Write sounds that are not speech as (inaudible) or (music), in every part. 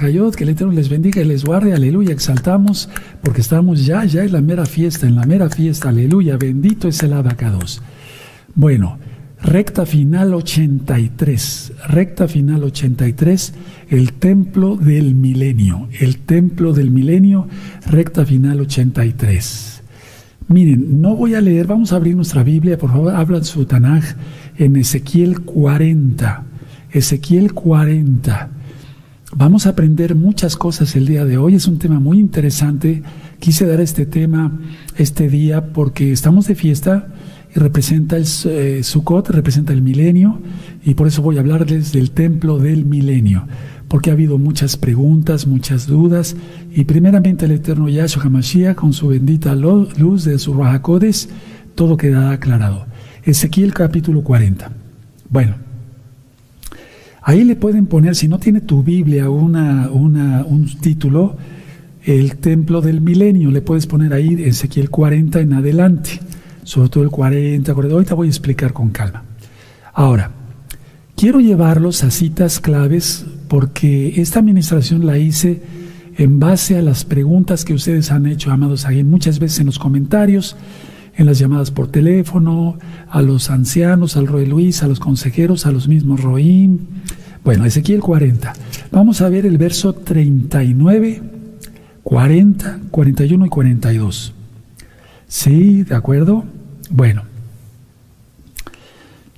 Que el Eterno les bendiga y les guarde, aleluya, exaltamos, porque estamos ya, ya en la mera fiesta, en la mera fiesta, aleluya, bendito es el abacados. Bueno, recta final 83, recta final 83, el templo del milenio, el templo del milenio, recta final 83. Miren, no voy a leer, vamos a abrir nuestra Biblia, por favor, hablan su Tanaj en Ezequiel 40, Ezequiel 40. Vamos a aprender muchas cosas el día de hoy. Es un tema muy interesante. Quise dar este tema este día porque estamos de fiesta y representa el eh, Sukkot, representa el milenio y por eso voy a hablarles del templo del milenio. Porque ha habido muchas preguntas, muchas dudas y primeramente el eterno Yahshua HaMashiach con su bendita luz de su Rahakodes, todo queda aclarado. Ezequiel capítulo 40. Bueno. Ahí le pueden poner, si no tiene tu Biblia una, un título, el templo del milenio, le puedes poner ahí Ezequiel 40 en adelante, sobre todo el 40, ahorita voy a explicar con calma. Ahora, quiero llevarlos a citas claves porque esta administración la hice en base a las preguntas que ustedes han hecho, amados ahí, muchas veces en los comentarios, en las llamadas por teléfono, a los ancianos, al Roy Luis, a los consejeros, a los mismos Roim. Bueno, Ezequiel 40. Vamos a ver el verso 39, 40, 41 y 42. ¿Sí? ¿De acuerdo? Bueno.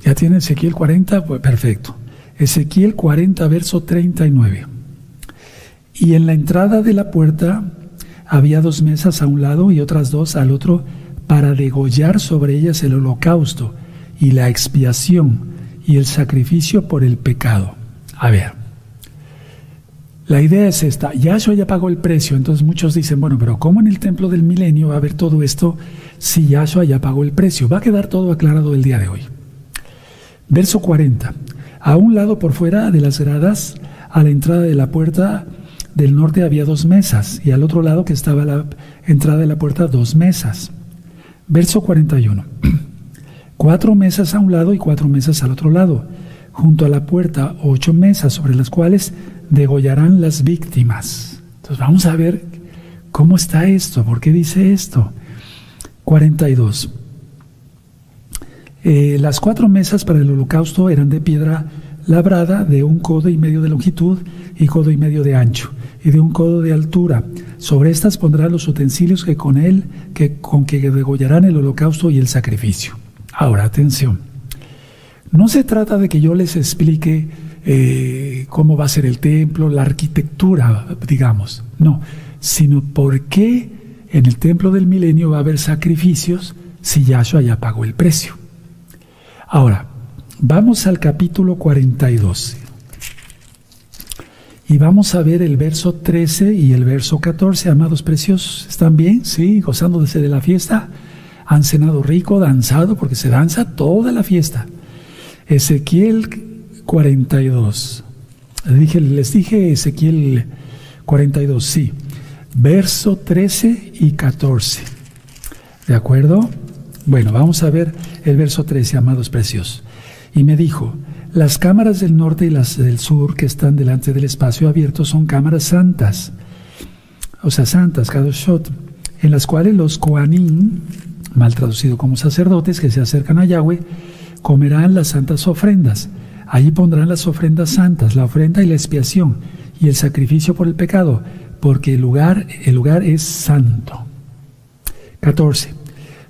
¿Ya tiene Ezequiel 40? Pues perfecto. Ezequiel 40, verso 39. Y en la entrada de la puerta había dos mesas a un lado y otras dos al otro para degollar sobre ellas el holocausto y la expiación y el sacrificio por el pecado. A ver, la idea es esta, Yahshua ya pagó el precio, entonces muchos dicen, bueno, pero ¿cómo en el templo del milenio va a haber todo esto si Yahshua ya pagó el precio? Va a quedar todo aclarado el día de hoy. Verso 40. A un lado por fuera de las gradas, a la entrada de la puerta del norte había dos mesas, y al otro lado que estaba la entrada de la puerta dos mesas. Verso 41. Cuatro mesas a un lado y cuatro mesas al otro lado. Junto a la puerta ocho mesas sobre las cuales degollarán las víctimas. Entonces vamos a ver cómo está esto, por qué dice esto. 42. Eh, las cuatro mesas para el holocausto eran de piedra labrada de un codo y medio de longitud y codo y medio de ancho y de un codo de altura. Sobre estas pondrá los utensilios que con él, que con que degollarán el holocausto y el sacrificio. Ahora, atención. No se trata de que yo les explique eh, cómo va a ser el templo, la arquitectura, digamos. No, sino por qué en el templo del milenio va a haber sacrificios si Yahshua ya pagó el precio. Ahora, vamos al capítulo 42. Y vamos a ver el verso 13 y el verso 14, amados preciosos. ¿Están bien? ¿Sí? ¿Gozándose de la fiesta? ¿Han cenado rico, danzado? Porque se danza toda la fiesta. Ezequiel 42. Dije, les dije Ezequiel 42, sí. Verso 13 y 14. ¿De acuerdo? Bueno, vamos a ver el verso 13, amados preciosos. Y me dijo, las cámaras del norte y las del sur que están delante del espacio abierto son cámaras santas, o sea, santas, Kadoshot, en las cuales los Koanim, mal traducido como sacerdotes que se acercan a Yahweh, comerán las santas ofrendas. Allí pondrán las ofrendas santas, la ofrenda y la expiación, y el sacrificio por el pecado, porque el lugar, el lugar es santo. 14.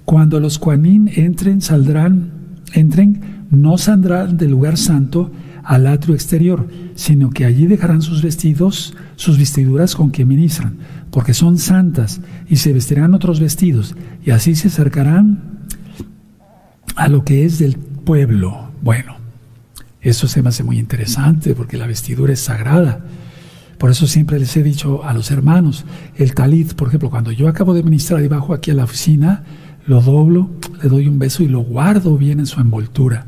Cuando los Koanim entren, saldrán, entren, no saldrán del lugar santo al atrio exterior, sino que allí dejarán sus vestidos, sus vestiduras con que ministran, porque son santas, y se vestirán otros vestidos, y así se acercarán a lo que es del pueblo. Bueno, eso se me hace muy interesante, porque la vestidura es sagrada. Por eso siempre les he dicho a los hermanos, el talit, por ejemplo, cuando yo acabo de ministrar y bajo aquí a la oficina, lo doblo, le doy un beso y lo guardo bien en su envoltura.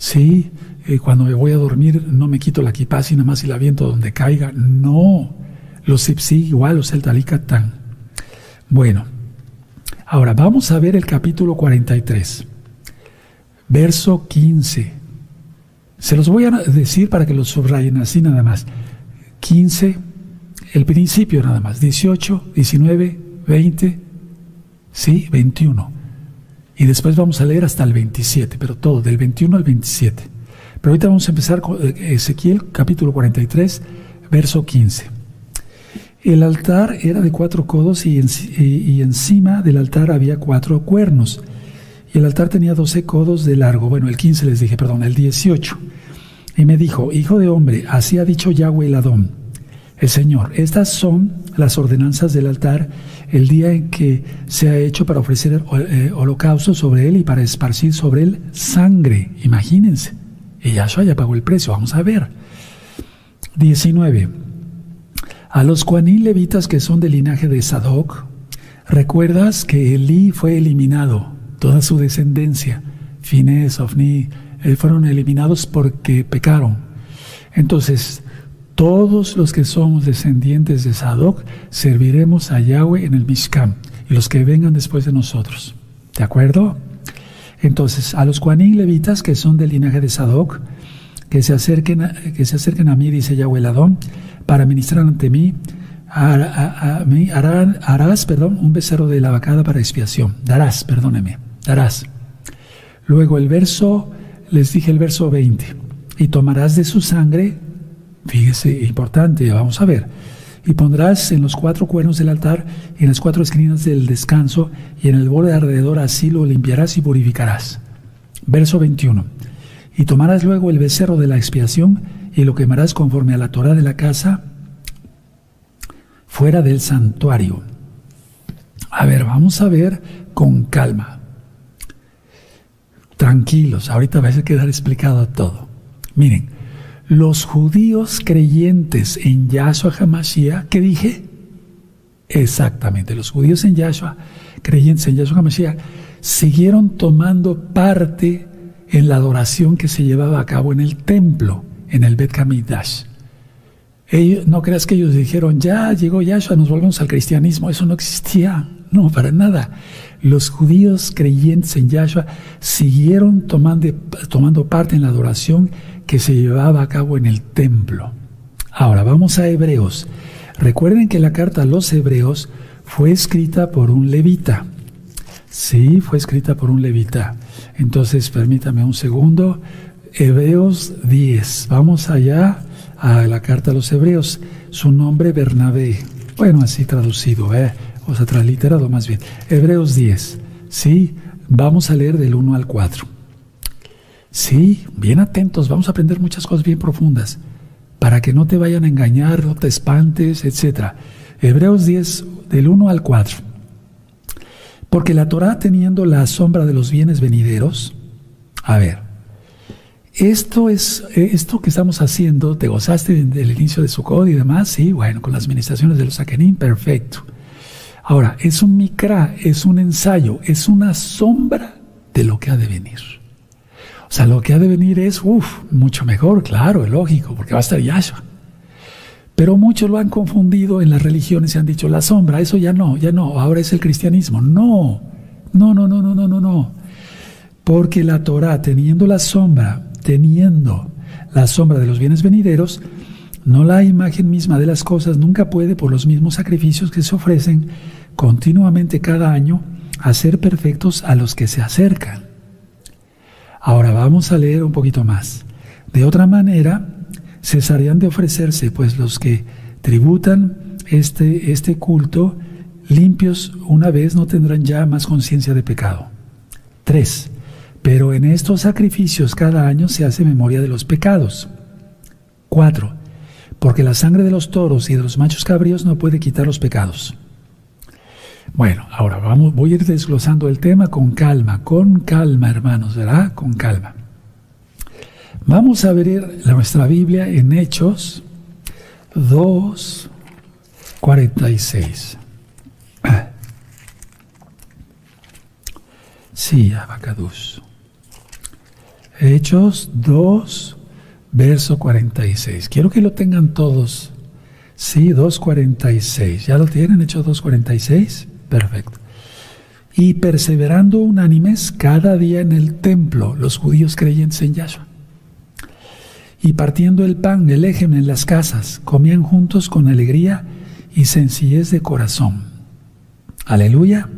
Sí, eh, cuando me voy a dormir no me quito la kipá y nada más y la viento donde caiga. No, los sipsi igual, los el talicatán. Bueno, ahora vamos a ver el capítulo 43, verso 15. Se los voy a decir para que los subrayen así nada más. 15, el principio nada más, 18, 19, 20, sí, 21. Y después vamos a leer hasta el 27, pero todo, del 21 al 27. Pero ahorita vamos a empezar con eh, Ezequiel capítulo 43, verso 15. El altar era de cuatro codos y, y, encima del altar había cuatro cuernos. Y el altar tenía doce codos de largo. Bueno, el 15 les dije, perdón, el 18. Y me dijo, Hijo de hombre, así ha dicho Yahweh el Adón, el Señor. Estas son las ordenanzas del altar el día en que se ha hecho para ofrecer eh, holocausto sobre él y para esparcir sobre él sangre. Imagínense. Y Yahshua ya pagó el precio. Vamos a ver. 19. A los cuanín levitas que son del linaje de Sadoc, recuerdas que Elí fue eliminado, toda su descendencia, Fines, Ofni, eh, fueron eliminados porque pecaron. Entonces, todos los que somos descendientes de Sadoc serviremos a Yahweh en el Mishkan y los que vengan después de nosotros. ¿De acuerdo? Entonces, a los cuanín levitas que son del linaje de Sadoc, que se acerquen a, que se acerquen a mí, dice Yahweh Adón, para ministrar ante mí, mí harás, perdón, un becerro de la vacada para expiación. Darás, perdóneme, darás. Luego el verso, les dije el verso 20, y tomarás de su sangre Fíjese, importante, vamos a ver. Y pondrás en los cuatro cuernos del altar en las cuatro esquinas del descanso y en el borde alrededor, así lo limpiarás y purificarás. Verso 21. Y tomarás luego el becerro de la expiación y lo quemarás conforme a la Torah de la casa fuera del santuario. A ver, vamos a ver con calma. Tranquilos, ahorita va a quedar explicado todo. Miren, los judíos creyentes en Yahshua HaMashiach, ¿qué dije? Exactamente, los judíos en Yahshua, creyentes en Yahshua HaMashiach, siguieron tomando parte en la adoración que se llevaba a cabo en el templo, en el Bet Hamidash. Ellos, no creas que ellos dijeron, ya llegó Yahshua, nos volvemos al cristianismo. Eso no existía, no, para nada. Los judíos creyentes en Yahshua siguieron tomando, tomando parte en la adoración que se llevaba a cabo en el templo. Ahora vamos a Hebreos. Recuerden que la carta a los Hebreos fue escrita por un levita. Sí, fue escrita por un levita. Entonces, permítame un segundo. Hebreos 10. Vamos allá a la carta a los Hebreos. Su nombre Bernabé. Bueno, así traducido, ¿eh? o sea, transliterado más bien. Hebreos 10. Sí, vamos a leer del 1 al 4. Sí, bien atentos, vamos a aprender muchas cosas bien profundas, para que no te vayan a engañar, no te espantes, etc. Hebreos 10, del 1 al 4. Porque la Torah teniendo la sombra de los bienes venideros, a ver, esto es esto que estamos haciendo, te gozaste del inicio de su código y demás, sí, bueno, con las administraciones de los Akenim, perfecto. Ahora, es un mikra, es un ensayo, es una sombra de lo que ha de venir. O sea, lo que ha de venir es, uff, mucho mejor, claro, es lógico, porque va a estar Yahshua. Pero muchos lo han confundido en las religiones y han dicho, la sombra, eso ya no, ya no, ahora es el cristianismo. No, no, no, no, no, no, no, no. Porque la Torah, teniendo la sombra, teniendo la sombra de los bienes venideros, no la imagen misma de las cosas nunca puede, por los mismos sacrificios que se ofrecen continuamente cada año, hacer perfectos a los que se acercan. Ahora vamos a leer un poquito más. De otra manera, cesarían de ofrecerse, pues los que tributan este, este culto limpios una vez no tendrán ya más conciencia de pecado. 3. Pero en estos sacrificios cada año se hace memoria de los pecados. 4. Porque la sangre de los toros y de los machos cabríos no puede quitar los pecados. Bueno, ahora vamos, voy a ir desglosando el tema con calma, con calma, hermanos, ¿verdad? Con calma. Vamos a ver nuestra Biblia en Hechos 2, 46. (clears throat) Sí, Abacadus. Hechos 2, verso 46. Quiero que lo tengan todos. Sí, 2.46. ¿Ya lo tienen? Hechos 2.46. Perfecto. Y perseverando unánimes cada día en el templo, los judíos creyentes en Yahshua. y partiendo el pan, el ejem en las casas, comían juntos con alegría y sencillez de corazón. Aleluya.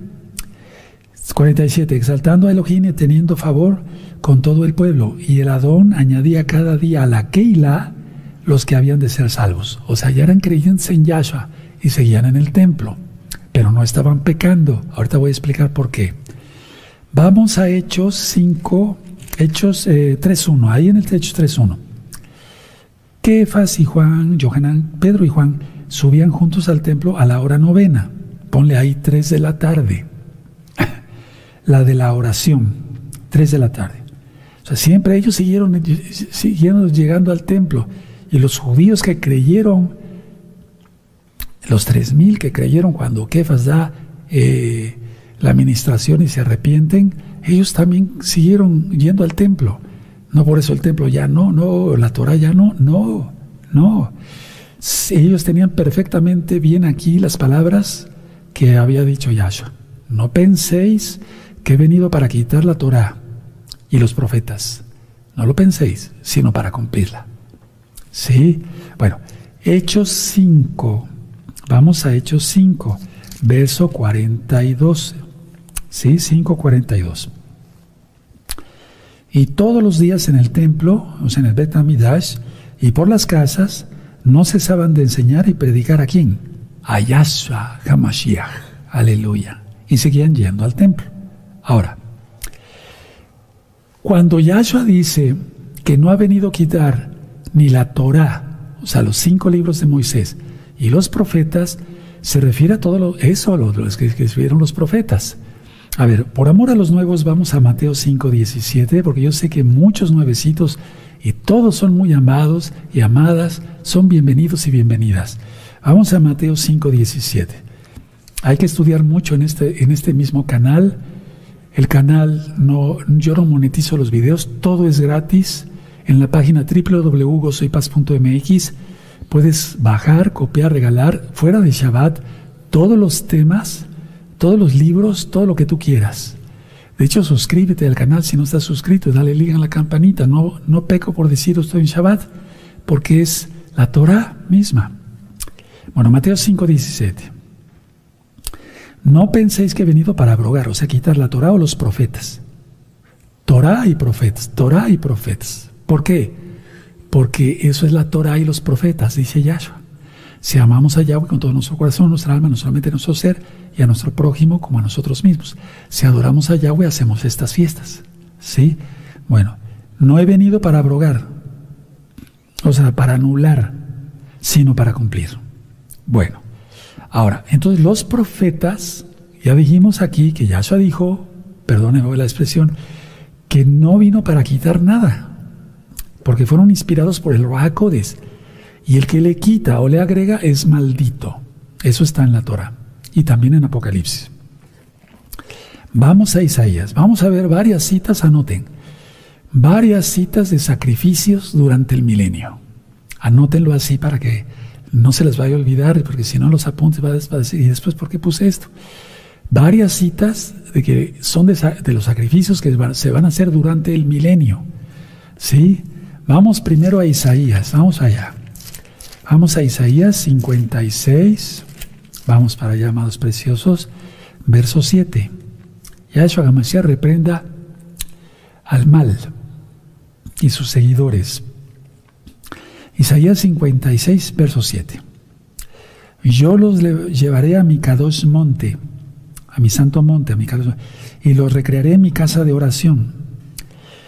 47. Exaltando a Elohim y teniendo favor con todo el pueblo. Y el Adón añadía cada día a la Keila los que habían de ser salvos. O sea, ya eran creyentes en Yahshua y seguían en el templo, pero no estaban pecando. Ahorita voy a explicar por qué. Vamos a Hechos 5, Hechos 3.1, eh, ahí en el Hechos 3.1. Kefas y Juan, Johanan, Pedro y Juan subían juntos al templo a la hora novena. Ponle ahí 3 de la tarde. (laughs) la de la oración, 3 de la tarde. O sea, siempre ellos siguieron, siguieron llegando al templo. Y los judíos que creyeron, los 3.000 que creyeron cuando Kefas da eh, la administración y se arrepienten, ellos también siguieron yendo al templo. No por eso el templo ya no, no, la Torah ya no, no, no. Ellos tenían perfectamente bien aquí las palabras que había dicho Yahshua. No penséis que he venido para quitar la Torah y los profetas. No lo penséis, sino para cumplirla. ¿Sí? Bueno, Hechos 5. Vamos a Hechos 5, verso 42. ¿Sí? 5.42. Y todos los días en el templo, o sea, en el Bet y por las casas, no cesaban de enseñar y predicar a quién? A Yahshua HaMashiach. Aleluya. Y seguían yendo al templo. Ahora, cuando Yahshua dice que no ha venido a quitar ni la Torah, o sea, los cinco libros de Moisés y los profetas, se refiere a todo lo, eso, a lo, que, escribieron los profetas. A ver, por amor a los nuevos vamos a Mateo 5, 17, porque yo sé que muchos nuevecitos y todos son muy amados y amadas, son bienvenidos y bienvenidas. Vamos a Mateo 5, 17. Hay que estudiar mucho en este, en este mismo canal. El canal, no, yo no monetizo los videos, todo es gratis en la página www.gozoypaz.mx puedes bajar, copiar, regalar fuera de Shabbat todos los temas, todos los libros, todo lo que tú quieras. De hecho, suscríbete al canal si no estás suscrito, dale liga a la campanita. No, no peco por decir estoy en Shabbat, porque es la Torah misma. Bueno, Mateo 5:17. No penséis que he venido para abrogar, o sea, quitar la Torah o los profetas. Torah y profetas, Torah y profetas. ¿Por qué? Porque eso es la Torah y los profetas, dice Yahshua. Si amamos a Yahweh con todo nuestro corazón, nuestra alma, no solamente a nuestro ser, y a nuestro prójimo como a nosotros mismos. Si adoramos a Yahweh, hacemos estas fiestas. ¿Sí? Bueno, no he venido para abrogar, o sea, para anular, sino para cumplir. Bueno, ahora, entonces los profetas, ya dijimos aquí que Yahshua dijo, perdóneme la expresión, que no vino para quitar nada, porque fueron inspirados por el Ruacodes. Y el que le quita o le agrega es maldito. Eso está en la Torah y también en Apocalipsis. Vamos a Isaías, vamos a ver varias citas, anoten, varias citas de sacrificios durante el milenio. Anótenlo así para que no se les vaya a olvidar, porque si no los apuntes va a decir, ¿y después por qué puse esto? Varias citas de que son de, de los sacrificios que se van a hacer durante el milenio. ¿Sí? Vamos primero a Isaías, vamos allá. Vamos a Isaías 56, vamos para allá, amados preciosos, verso 7. Yahshua Hamashiach reprenda al mal y sus seguidores. Isaías 56, verso 7. Yo los llevaré a mi Kadosh monte, a mi santo monte, a mi Kadosh, y los recrearé en mi casa de oración.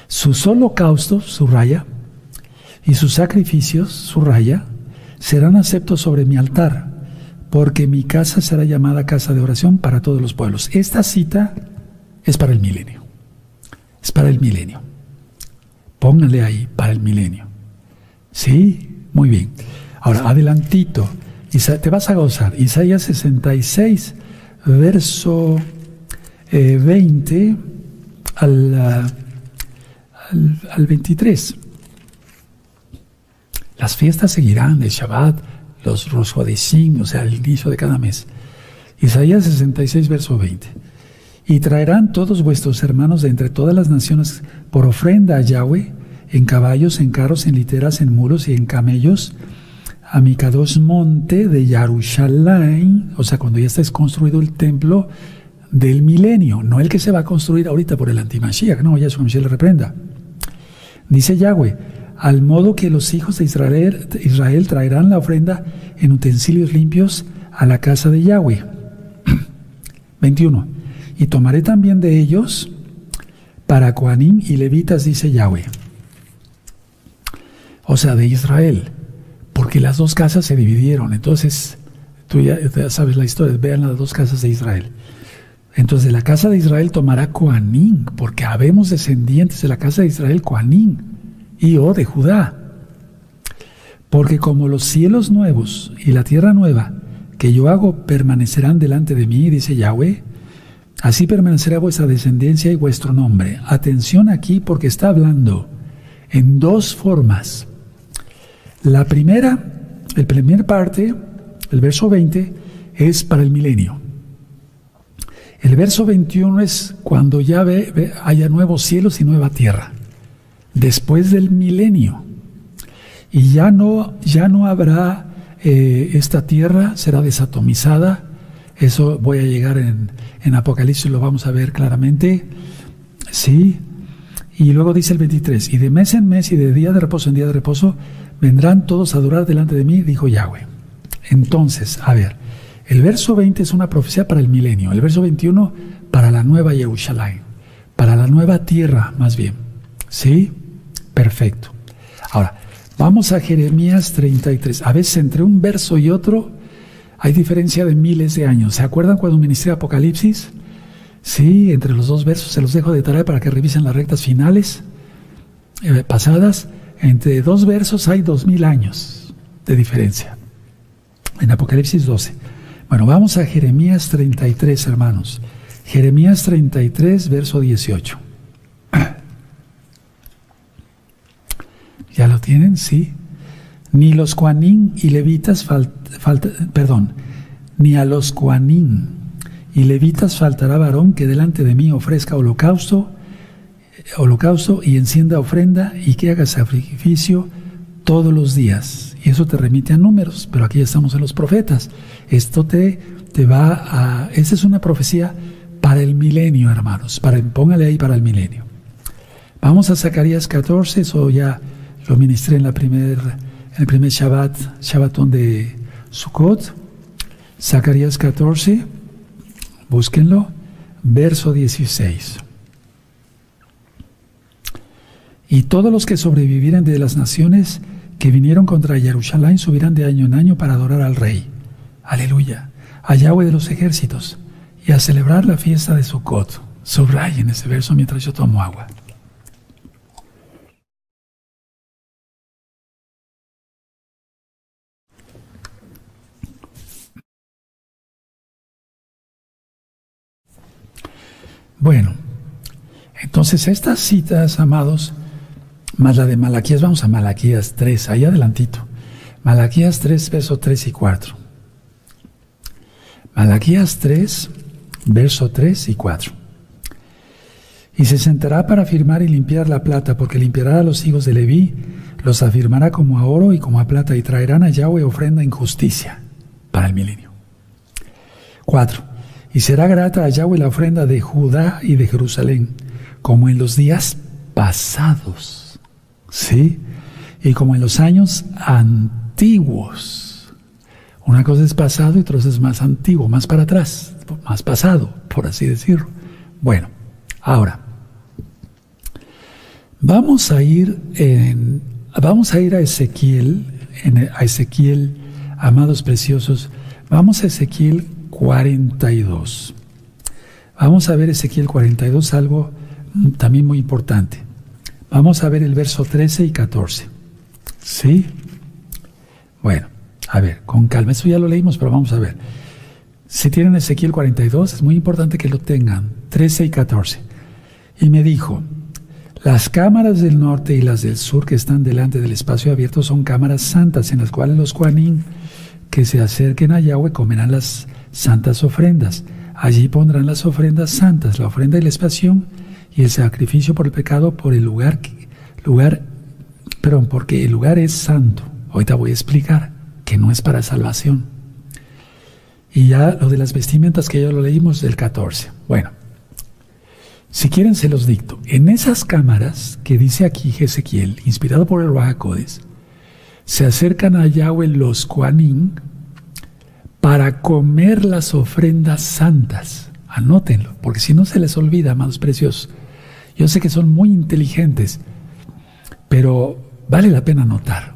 Sus holocaustos, su raya, y sus sacrificios, su raya, serán aceptos sobre mi altar, porque mi casa será llamada casa de oración para todos los pueblos. Esta cita es para el milenio. Es para el milenio. Pónganle ahí, para el milenio. ¿Sí? Muy bien. Ahora, adelantito. Te vas a gozar. Isaías 66, verso 20 eh, al, al, al 23. Las fiestas seguirán, el Shabbat, los Rosh o sea, el inicio de cada mes. Isaías 66, verso 20. Y traerán todos vuestros hermanos de entre todas las naciones por ofrenda a Yahweh en caballos, en carros, en literas, en mulos y en camellos, a mi monte de Yarushalayim, o sea, cuando ya esté construido el templo del milenio, no el que se va a construir ahorita por el antimashiach, no, ya su le reprenda. Dice Yahweh, al modo que los hijos de Israel, traerán la ofrenda en utensilios limpios a la casa de Yahweh. (clears throat) 21. Y tomaré también de ellos para Coanín y levitas, dice Yahweh. O sea, de Israel. Porque las dos casas se dividieron. Entonces, tú ya, sabes la historia. Vean las dos casas de Israel. Entonces, de la casa de Israel tomará Coanín, porque habemos descendientes de la casa de Israel, Coanín, y o de Judá. Porque como los cielos nuevos y la tierra nueva que yo hago permanecerán delante de mí, dice Yahweh, así permanecerá vuestra descendencia y vuestro nombre. Atención aquí porque está hablando en dos formas. La primera, el primer parte, el verso 20, es para el milenio. El verso 21 es cuando ya ve, haya nuevos cielos y nueva tierra, después del milenio. Y ya no, ya no habrá eh, esta tierra, será desatomizada. Eso voy a llegar en, en Apocalipsis, lo vamos a ver claramente. Sí. Y luego dice el 23, y de mes en mes y de día de reposo en día de reposo, vendrán todos a adorar delante de mí, dijo Yahweh. Entonces, a ver, el verso 20 es una profecía para el milenio, el verso 21 para la nueva Jerusalén, para la nueva tierra más bien. ¿Sí? Perfecto. Ahora, vamos a Jeremías 33. A veces entre un verso y otro hay diferencia de miles de años. ¿Se acuerdan cuando ministré Apocalipsis? Sí, entre los dos versos se los dejo de tarea para que revisen las rectas finales eh, pasadas. Entre dos versos hay dos mil años de diferencia. En Apocalipsis 12. Bueno, vamos a Jeremías 33, hermanos. Jeremías 33, verso 18. ¿Ya lo tienen? Sí. Ni los cuanín y levitas ni a los cuanín y levitas faltará varón que delante de mí ofrezca holocausto, holocausto y encienda ofrenda y que haga sacrificio todos los días. Y eso te remite a números, pero aquí estamos en los profetas. Esto te, te va a... Esa es una profecía para el milenio, hermanos. Para, póngale ahí para el milenio. Vamos a Zacarías 14, eso ya lo ministré en, la primer, en el primer Shabbat, Shabbatón de Sukkot. Zacarías 14, búsquenlo, verso 16. Y todos los que sobrevivieren de las naciones que vinieron contra Jerusalén subirán de año en año para adorar al Rey. Aleluya. A Yahweh de los ejércitos y a celebrar la fiesta de Sukkot. Subrayen ese verso mientras yo tomo agua. Bueno, entonces estas citas, amados, más la de Malaquías, vamos a Malaquías 3, ahí adelantito. Malaquías 3, verso 3 y 4. Malaquías 3, verso 3 y 4. Y se sentará para afirmar y limpiar la plata, porque limpiará a los hijos de Leví, los afirmará como a oro y como a plata, y traerán a Yahweh ofrenda en justicia para el milenio. 4. Y será grata a Yahweh la ofrenda de Judá y de Jerusalén, como en los días pasados. ¿Sí? Y como en los años antiguos. Una cosa es pasado y otra cosa es más antiguo, más para atrás, más pasado, por así decirlo. Bueno, ahora, vamos a ir en, vamos a ir a Ezequiel, a Ezequiel, amados preciosos, vamos a Ezequiel 42. Vamos a ver Ezequiel 42, algo también muy importante. Vamos a ver el verso 13 y 14. ¿Sí? Bueno, a ver, con calma. Eso ya lo leímos, pero vamos a ver. Si tienen Ezequiel 42, es muy importante que lo tengan. 13 y 14. Y me dijo, las cámaras del norte y las del sur que están delante del espacio abierto son cámaras santas en las cuales los Juanín que se acerquen a Yahweh comerán las santas ofrendas. Allí pondrán las ofrendas santas, la ofrenda y la expiación y el sacrificio por el pecado por el lugar, lugar Pero porque el lugar es santo. Ahorita voy a explicar que no es para salvación. Y ya lo de las vestimentas que ya lo leímos del 14. Bueno, si quieren se los dicto. En esas cámaras que dice aquí Ezequiel, inspirado por el Rahakodes, se acercan a Yahweh los Kuanin para comer las ofrendas santas. Anótenlo, porque si no se les olvida, amados preciosos. Yo sé que son muy inteligentes, pero vale la pena anotar.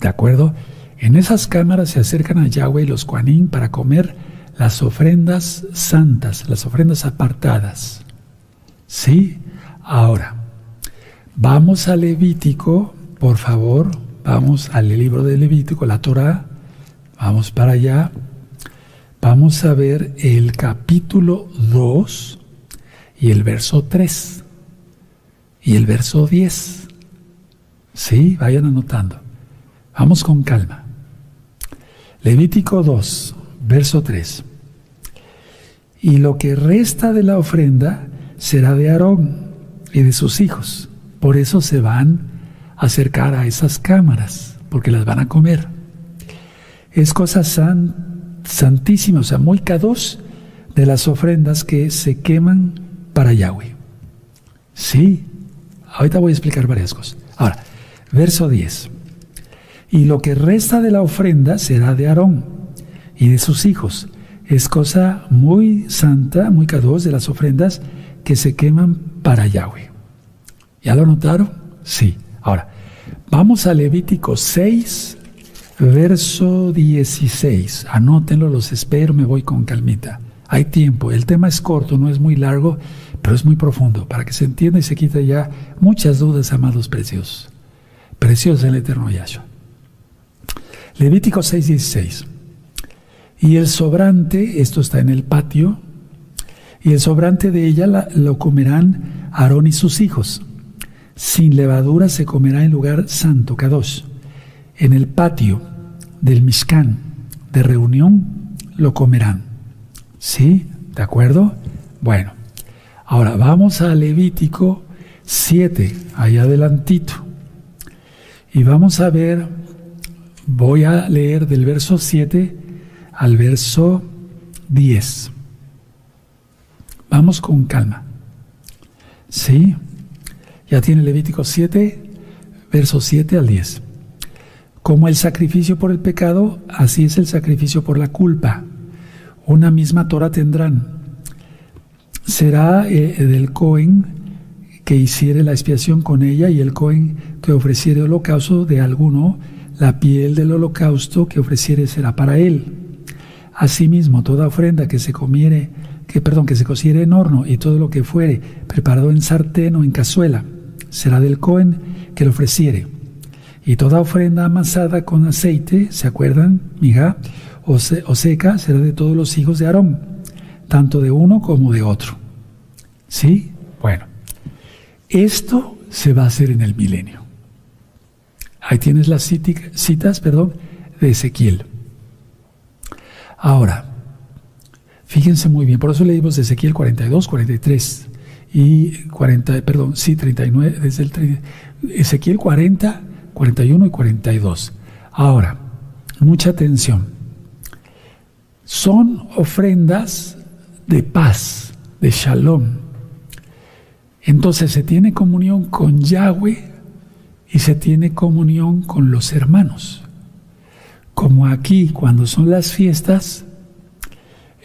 ¿De acuerdo? En esas cámaras se acercan a Yahweh los Kuanin para comer las ofrendas santas, las ofrendas apartadas. ¿Sí? Ahora, vamos a Levítico, por favor, vamos al libro de Levítico, la Torah, vamos para allá. Vamos a ver el capítulo 2 y el verso 3 y el verso 10. Sí, vayan anotando. Vamos con calma. Levítico 2, verso 3. Y lo que resta de la ofrenda será de Aarón y de sus hijos. Por eso se van a acercar a esas cámaras, porque las van a comer. Es cosa santísima, o sea, muy cados de las ofrendas que se queman para Yahweh. Sí, ahorita voy a explicar varias cosas. Ahora, verso 10. Y lo que resta de la ofrenda será de Aarón y de sus hijos. Es cosa muy santa, muy cados de las ofrendas que se queman para Yahweh. ¿Ya lo notaron? Sí. Ahora, vamos a Levítico 6, verso 16. Anótenlo, los espero, me voy con calmita. Hay tiempo, el tema es corto, no es muy largo, pero es muy profundo, para que se entienda y se quite ya muchas dudas, amados preciosos. Preciosos el eterno Yahshua. Levítico 6, 16. Y el sobrante, esto está en el patio, y el sobrante de ella lo comerán Aarón y sus hijos. Sin levadura se comerá en lugar santo, Kadosh. En el patio del Mishkan de reunión lo comerán. ¿Sí? ¿De acuerdo? Bueno, ahora vamos a Levítico 7, ahí adelantito. Y vamos a ver, voy a leer del verso 7 al verso 10. Vamos con calma. ¿Sí? Ya tiene Levítico 7, verso 7 al 10. Como el sacrificio por el pecado, así es el sacrificio por la culpa. Una misma Torah tendrán. Será eh, del Cohen que hiciere la expiación con ella y el Cohen que ofreciere holocausto de alguno, la piel del holocausto que ofreciere será para él Asimismo, toda ofrenda que se comiere, que perdón, que se cociere en horno y todo lo que fuere preparado en sartén o en cazuela, será del Cohen que lo ofreciere. Y toda ofrenda amasada con aceite, ¿se acuerdan, mija? O, seca, será de todos los hijos de Aarón, tanto de uno como de otro. ¿Sí? Bueno, esto se va a hacer en el milenio. Ahí tienes las citas, perdón, de Ezequiel. Ahora, fíjense muy bien, por eso leímos de Ezequiel 42, 43 y 40, perdón, sí, 39, desde el Ezequiel 40, 41 y 42. Ahora, mucha atención. Son ofrendas de paz, de shalom. Entonces se tiene comunión con Yahweh y se tiene comunión con los hermanos como aquí cuando son las fiestas,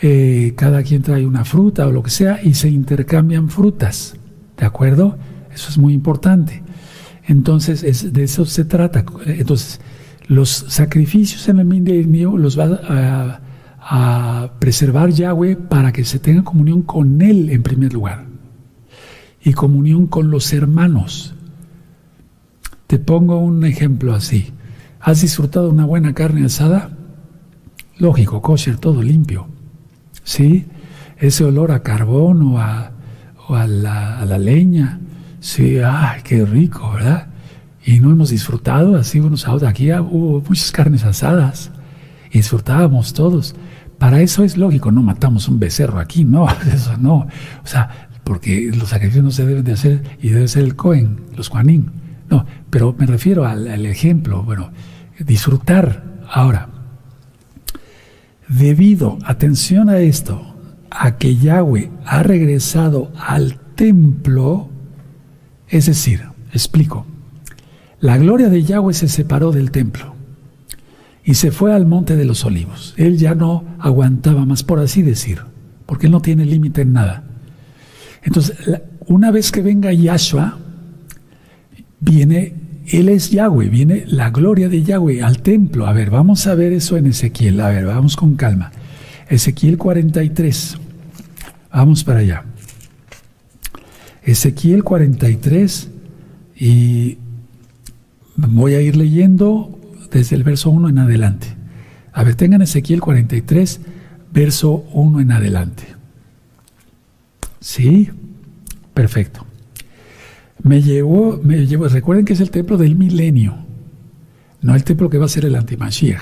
eh, cada quien trae una fruta o lo que sea y se intercambian frutas, ¿de acuerdo? Eso es muy importante. Entonces, de eso se trata. Entonces, los sacrificios en el milenio los va a, a preservar Yahweh para que se tenga comunión con Él en primer lugar y comunión con los hermanos. Te pongo un ejemplo así. ¿Has disfrutado una buena carne asada? Lógico, kosher, todo limpio. ¿Sí? Ese olor a carbón o a, la, leña. Sí, ¡ay, qué rico, ¿verdad? Y no hemos disfrutado así unos a Aquí hubo muchas carnes asadas y disfrutábamos todos. Para eso es lógico, no matamos un becerro aquí, no, (laughs) eso no. O sea, porque los sacrificios no se deben de hacer y debe ser el Cohen, los Juanín, No, pero me refiero al, al ejemplo, bueno, disfrutar. Ahora, debido, atención a esto, a que Yahweh ha regresado al templo, es decir, explico, la gloria de Yahweh se separó del templo y se fue al monte de los olivos. Él ya no aguantaba más, por así decir, porque él no tiene límite en nada. Entonces, una vez que venga Yahshua, viene, Él es Yahweh, viene la gloria de Yahweh al templo. A ver, vamos a ver eso en Ezequiel. A ver, vamos con calma. Ezequiel 43. Vamos para allá. Ezequiel 43 y voy a ir leyendo desde el verso 1 en adelante. A ver, tengan Ezequiel 43, verso 1 en adelante. ¿Sí? Perfecto. Me llevó, me llevó, recuerden que es el templo del milenio, no el templo que va a ser el antimashiach.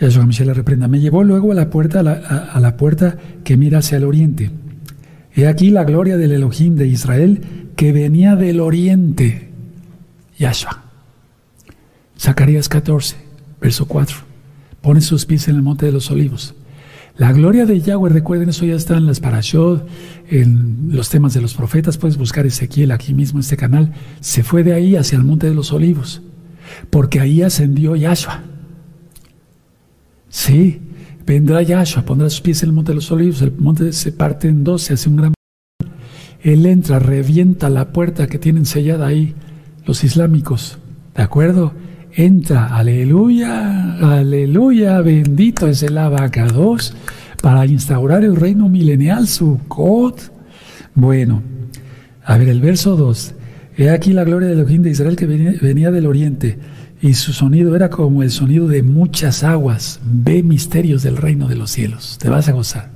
Yahshua Michel le reprenda. Me llevó luego a la puerta, la, a la puerta que mira hacia el oriente. He aquí la gloria del Elohim de Israel que venía del oriente. Yahshua. Zacarías 14, verso 4. Pone sus pies en el monte de los olivos. La gloria de Yahweh, recuerden, eso ya está en las parashot, en los temas de los profetas, puedes buscar Ezequiel aquí mismo en este canal. Se fue de ahí hacia el monte de los olivos, porque ahí ascendió Yahshua. Sí, vendrá Yahshua, pondrá sus pies en el monte de los olivos, el monte se parte en dos, se hace un gran... Él entra, revienta la puerta que tienen sellada ahí los islámicos, ¿de acuerdo? entra, aleluya, aleluya, bendito es el abacados para instaurar el reino milenial, Sukkot. Bueno, a ver, el verso 2. He aquí la gloria del Elohim de Israel que venía, del oriente, y su sonido era como el sonido de muchas aguas. Ve misterios del reino de los cielos, te vas a gozar.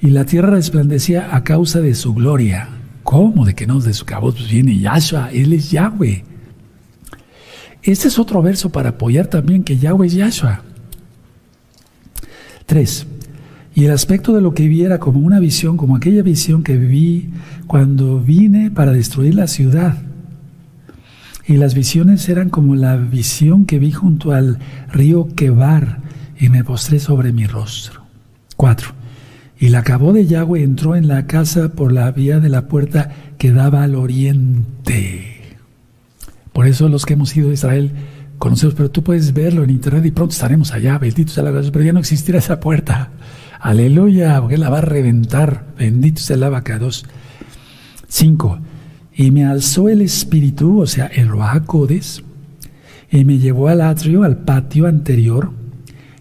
Y la tierra resplandecía a causa de su gloria. ¿Cómo? De que no, de su cabot pues viene Yahshua, Él es Yahweh. Este es otro verso para apoyar también que Yahweh es Yahshua. 3. Y el aspecto de lo que vi era como una visión, como aquella visión que vi cuando vine para destruir la ciudad. Y las visiones eran como la visión que vi junto al río Quebar y me postré sobre mi rostro. 4. Y la acabó de Yahweh entró en la casa por la vía de la puerta que daba al oriente. Por eso los que hemos ido a Israel conocemos, pero tú puedes verlo en internet y pronto estaremos allá, bendito sea la gracia, pero ya no existirá esa puerta. Aleluya, porque la va a reventar. Bendito sea el abacados. 5. Y me alzó el espíritu, o sea, el Roacodes, y me llevó al atrio, al patio anterior,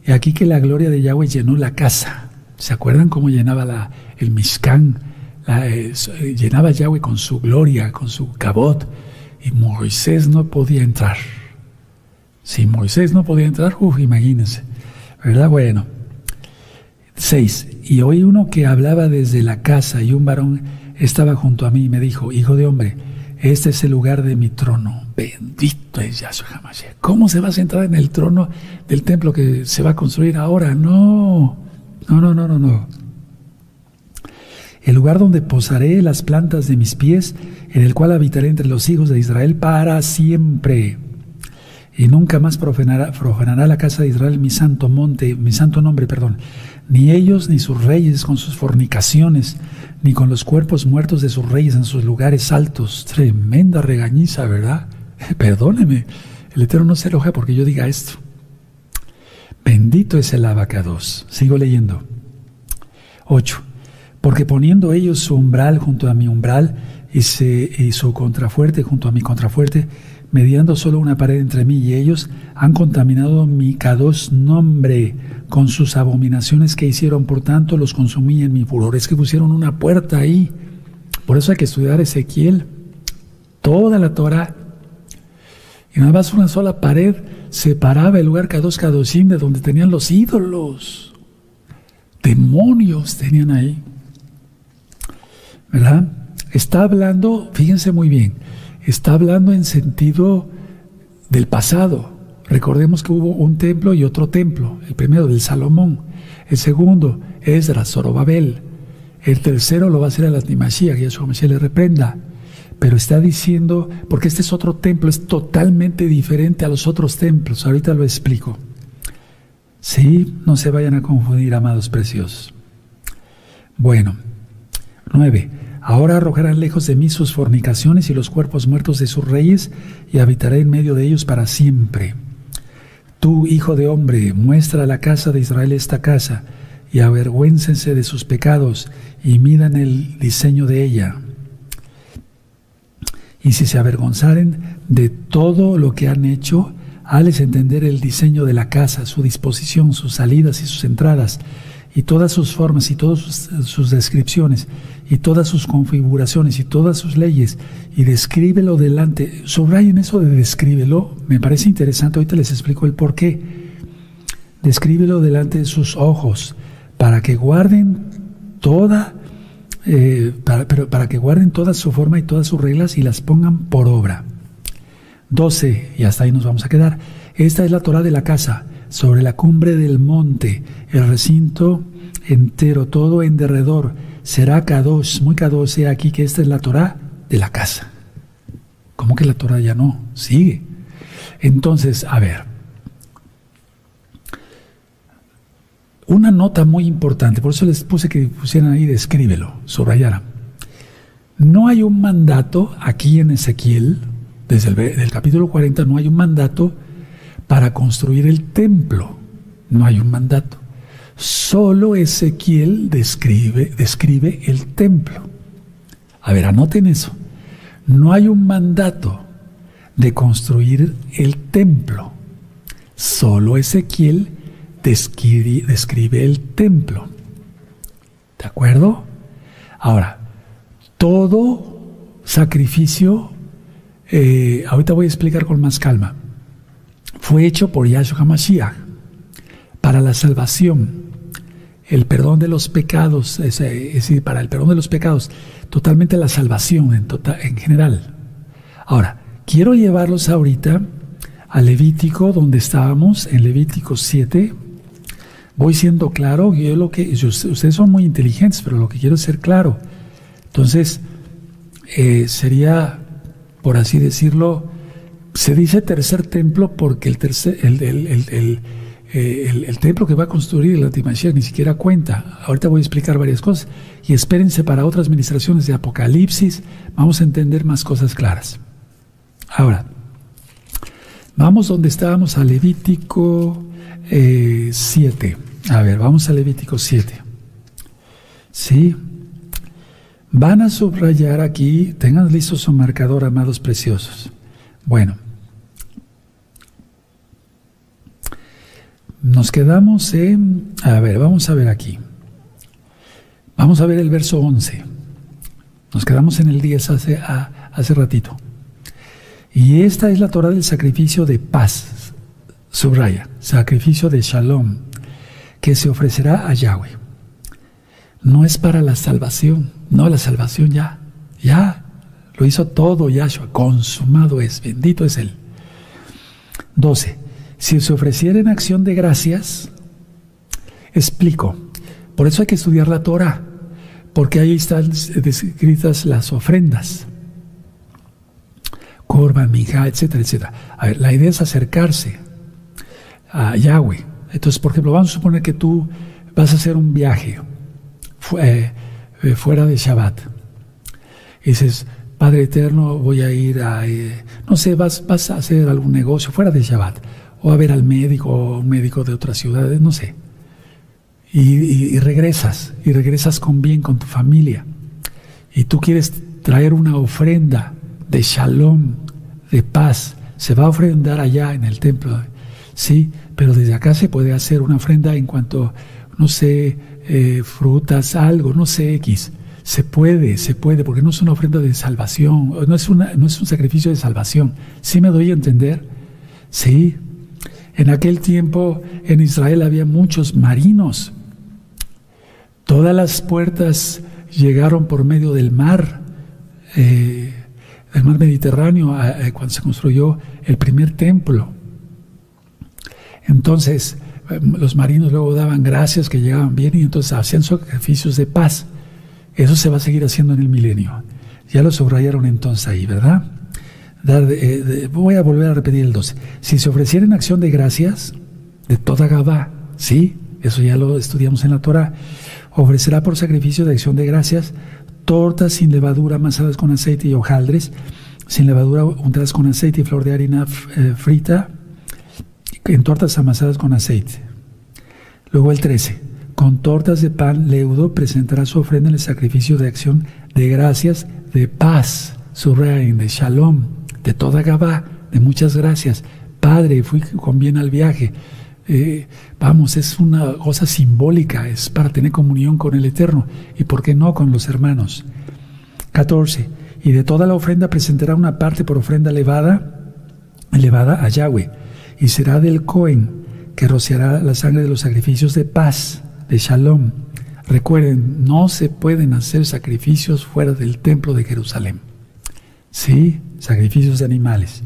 y aquí que la gloria de Yahweh llenó la casa. ¿Se acuerdan cómo llenaba el Mishkan? Eh, llenaba Yahweh con su gloria, con su cabot y Moisés no podía entrar. Si Moisés no podía entrar, uff, imagínense. ¿Verdad? Bueno. Seis. Y oí uno que hablaba desde la casa y un varón estaba junto a mí y me dijo, hijo de hombre, este es el lugar de mi trono. Bendito es Yahshua HaMashiach. ¿Cómo se va a centrar en el trono del templo que se va a construir ahora? No, no, no, no, no, no el lugar donde posaré las plantas de mis pies, en el cual habitaré entre los hijos de Israel para siempre. Y nunca más profanará, la casa de Israel mi santo monte, mi santo nombre, perdón, ni ellos ni sus reyes con sus fornicaciones, ni con los cuerpos muertos de sus reyes en sus lugares altos. Tremenda regañiza, ¿verdad? (laughs) Perdóneme, el Eterno no se enoja porque yo diga esto. Bendito es el abacados. Sigo leyendo. 8 porque poniendo ellos su umbral junto a mi umbral y, su contrafuerte junto a mi contrafuerte, mediando solo una pared entre mí y ellos, han contaminado mi cados nombre con sus abominaciones que hicieron, por tanto los consumí en mi furor. Es que pusieron una puerta ahí. Por eso hay que estudiar Ezequiel, toda la Torah. Y nada más una sola pared separaba el lugar Kadosh Kadoshim de donde tenían los ídolos. Demonios tenían ahí. ¿verdad? Está hablando, fíjense muy bien, está hablando en sentido del pasado. Recordemos que hubo un templo y otro templo. El primero del Salomón, el segundo es Zorobabel, el tercero lo va a hacer el Atnimashiach, Yeshua Mashiach le reprenda. pero está diciendo, porque este es otro templo, es totalmente diferente a los otros templos, ahorita lo explico. Sí, no se vayan a confundir, amados preciosos. Bueno, nueve. Ahora arrojarán lejos de mí sus fornicaciones y los cuerpos muertos de sus reyes, y habitaré en medio de ellos para siempre. Tú, hijo de hombre, muestra a la casa de Israel esta casa, y avergüéncense de sus pecados, y midan el diseño de ella y si se avergonzaren de todo lo que han hecho, hales entender el diseño de la casa, su disposición, sus salidas y sus entradas, y todas sus formas y todas sus, descripciones, y todas sus configuraciones y todas sus leyes, y descríbelo delante. Subrayen eso de descríbelo, me parece interesante, ahorita les explico el por qué. Descríbelo delante de sus ojos, para que guarden toda eh, pero para que guarden toda su forma y todas sus reglas y las pongan por obra. 12, y hasta ahí nos vamos a quedar. Esta es la Torah de la casa, sobre la cumbre del monte, el recinto entero, todo en derredor. Será Kadosh, muy Kadosh, aquí que esta es la Torah de la casa. ¿Cómo que la Torah ya no? Sigue. Entonces, a ver, Una nota muy importante, por eso les puse que pusieran ahí, descríbelo, subrayaran. No hay un mandato aquí en Ezequiel, desde el capítulo 40, no hay un mandato para construir el templo. No hay un mandato. Solo Ezequiel describe, el templo. A ver, anoten eso. No hay un mandato de construir el templo. Solo Ezequiel describe, el templo. ¿De acuerdo? Ahora, todo sacrificio, eh, ahorita voy a explicar con más calma, fue hecho por Yahshua HaMashiach para la salvación, el perdón de los pecados, es, decir, para el perdón de los pecados, totalmente la salvación en, tota-, en general. Ahora, quiero llevarlos ahorita a Levítico, donde estábamos, en Levítico 7, voy siendo claro, yo lo que, ustedes son muy inteligentes, pero lo que quiero es ser claro. Entonces, eh, sería, por así decirlo, se dice tercer templo porque el, tercer, el, el, eh, el templo que va a construir el Antimashiach ni siquiera cuenta. Ahorita voy a explicar varias cosas. Y espérense para otras administraciones de Apocalipsis. Vamos a entender más cosas claras. Ahora, vamos donde estábamos a Levítico 7. Eh, a ver, vamos a Levítico 7. Sí. Van a subrayar aquí, tengan listo su marcador, amados preciosos. Bueno. Nos quedamos en, a ver, vamos a ver aquí. Vamos a ver el verso 11. Nos quedamos en el 10 hace, hace ratito. Y esta es la Torah del sacrificio de paz. Subraya, sacrificio de shalom que se ofrecerá a Yahweh. No es para la salvación, no, la salvación ya, ya lo hizo todo Yahshua, consumado es, bendito es Él. 12. Si se ofreciera en acción de gracias, explico, por eso hay que estudiar la Torah, porque ahí están descritas las ofrendas. Corban, Mija, etcétera, etcétera. La idea es acercarse a Yahweh entonces, por ejemplo, vamos a suponer que tú vas a hacer un viaje eh, fuera de Shabbat. Y dices, Padre Eterno, voy a ir a, eh, no sé, vas, vas a hacer algún negocio fuera de Shabbat, o a ver al médico, o un médico de otras ciudades, no sé. Y, regresas, y regresas con bien con tu familia. Y tú quieres traer una ofrenda de shalom, de paz. Se va a ofrendar allá en el templo. ¿Sí? pero desde acá se puede hacer una ofrenda en cuanto, no sé, eh, frutas, algo, no sé, X. Se puede, se puede, porque no es una ofrenda de salvación, no es, una, no es un sacrificio de salvación. ¿Sí me doy a entender? Sí. En aquel tiempo en Israel había muchos marinos. Todas las puertas llegaron por medio del mar, eh, del mar Mediterráneo, cuando se construyó el primer templo. Entonces, eh, los marinos luego daban gracias que llegaban bien y entonces hacían sacrificios de paz. Eso se va a seguir haciendo en el milenio. Ya lo subrayaron entonces ahí, ¿verdad? Eh, voy a volver a repetir el 12. Si se ofreciera en acción de gracias, de toda Gabá, ¿sí? Eso ya lo estudiamos en la Torah. Ofrecerá por sacrificio de acción de gracias tortas sin levadura amasadas con aceite y hojaldres, sin levadura untadas con aceite y flor de harina eh, frita, en tortas amasadas con aceite. Luego el 13. Con tortas de pan leudo presentará su ofrenda en el sacrificio de acción de gracias, de paz, su reino, de shalom, de toda Gabá, de muchas gracias. Padre, fui con bien al viaje. Eh, vamos, es una cosa simbólica, es para tener comunión con el Eterno y, ¿por qué no, con los hermanos? 14. Y de toda la ofrenda presentará una parte por ofrenda elevada, elevada a Yahweh, y será del Cohen, que rociará la sangre de los sacrificios de paz, de Shalom. Recuerden, no se pueden hacer sacrificios fuera del templo de Jerusalén. Sí, sacrificios de animales.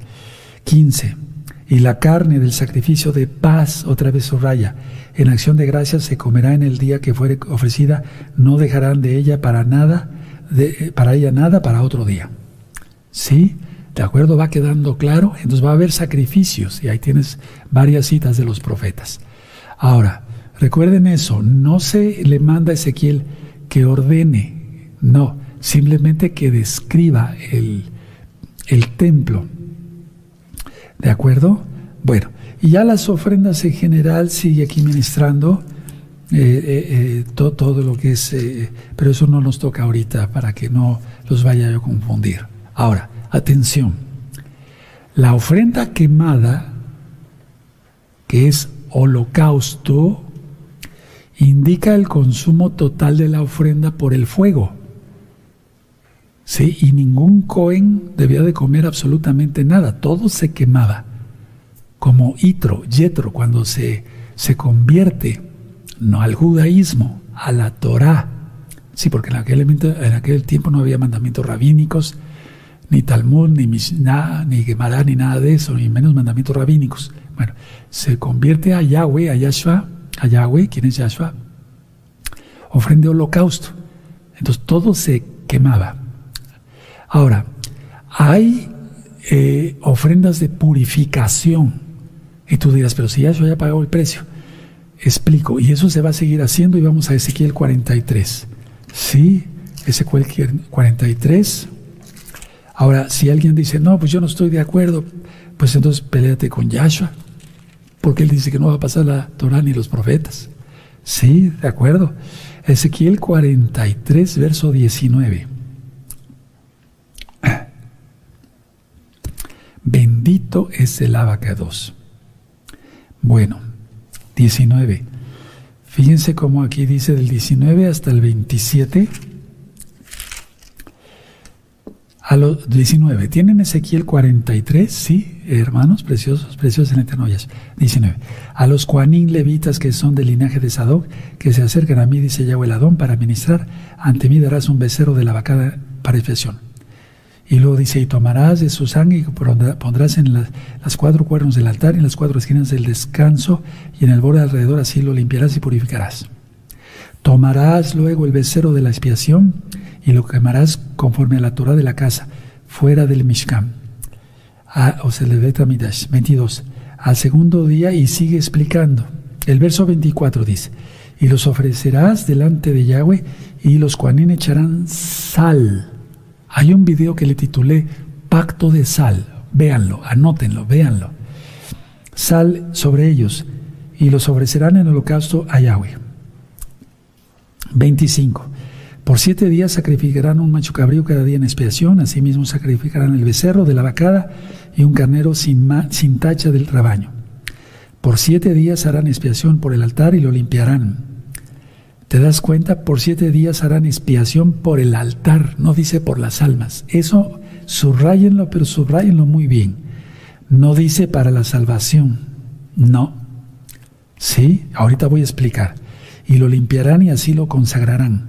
15 y la carne del sacrificio de paz, otra vez subraya, en acción de gracias se comerá en el día que fuere ofrecida, no dejarán de ella para nada, de, para ella nada para otro día. ¿Sí? ¿De acuerdo? Va quedando claro. Entonces va a haber sacrificios y ahí tienes varias citas de los profetas. Ahora, recuerden eso, no se le manda a Ezequiel que ordene, no, simplemente que describa el, el templo ¿De acuerdo? Bueno, y ya las ofrendas en general sigue aquí ministrando eh, eh, eh, todo, lo que es, pero eso no nos toca ahorita para que no los vaya yo a confundir. Ahora, atención, la ofrenda quemada, que es holocausto, indica el consumo total de la ofrenda por el fuego. ¿Sí? Y ningún Cohen debía de comer absolutamente nada, todo se quemaba. Como Itro, Yetro, cuando se, se convierte, no al judaísmo, a la Torah. Sí, porque en aquel, en aquel tiempo no había mandamientos rabínicos, ni Talmud, ni Mishnah, ni Gemara, ni nada de eso, ni menos mandamientos rabínicos. Bueno, se convierte a Yahweh, a Yahshua, a Yahweh, ¿quién es Yahshua? Ofrende holocausto. Entonces todo se quemaba. Ahora, hay eh, ofrendas de purificación. Y tú dirás, pero si ya yo ya pagado el precio. Explico, y eso se va a seguir haciendo y vamos a Ezequiel 43. ¿Sí? Ezequiel 43. Ahora, si alguien dice, no, pues yo no estoy de acuerdo, pues entonces peleate con Yahshua, porque él dice que no va a pasar la Torah ni los profetas. Sí, de acuerdo. Ezequiel 43, verso 19. Bendito es el abacados. Bueno, 19. Fíjense cómo aquí dice del 19 hasta el 27. A los 19. ¿Tienen Ezequiel 43? Sí, hermanos, preciosos, preciosos en Eternoyas. 19. A los cuanín levitas que son del linaje de Sadoc, que se acercan a mí, dice Yahweh Adón, para ministrar, ante mí darás un becerro de la vacada para expiación. Y luego dice, y tomarás de su sangre y pondrás en las, cuatro cuernos del altar y en las cuatro esquinas del descanso y en el borde alrededor, así lo limpiarás y purificarás. Tomarás luego el becerro de la expiación y lo quemarás conforme a la Torah de la casa, fuera del Mishkan. o se le ve 22. Al segundo día y sigue explicando. El verso 24 dice, y los ofrecerás delante de Yahweh y los cuanín echarán sal hay un video que le titulé Pacto de Sal. Véanlo, anótenlo, véanlo. Sal sobre ellos y los ofrecerán en holocausto a Yahweh. 25. Por siete días sacrificarán un macho cabrío cada día en expiación, asimismo sacrificarán el becerro de la vacada y un carnero sin, tacha del rebaño. Por siete días harán expiación por el altar y lo limpiarán. ¿Te das cuenta? Por siete días harán expiación por el altar, no dice por las almas. Eso subrayenlo, pero subrayenlo muy bien. No dice para la salvación, no. Sí, ahorita voy a explicar. Y lo limpiarán y así lo consagrarán.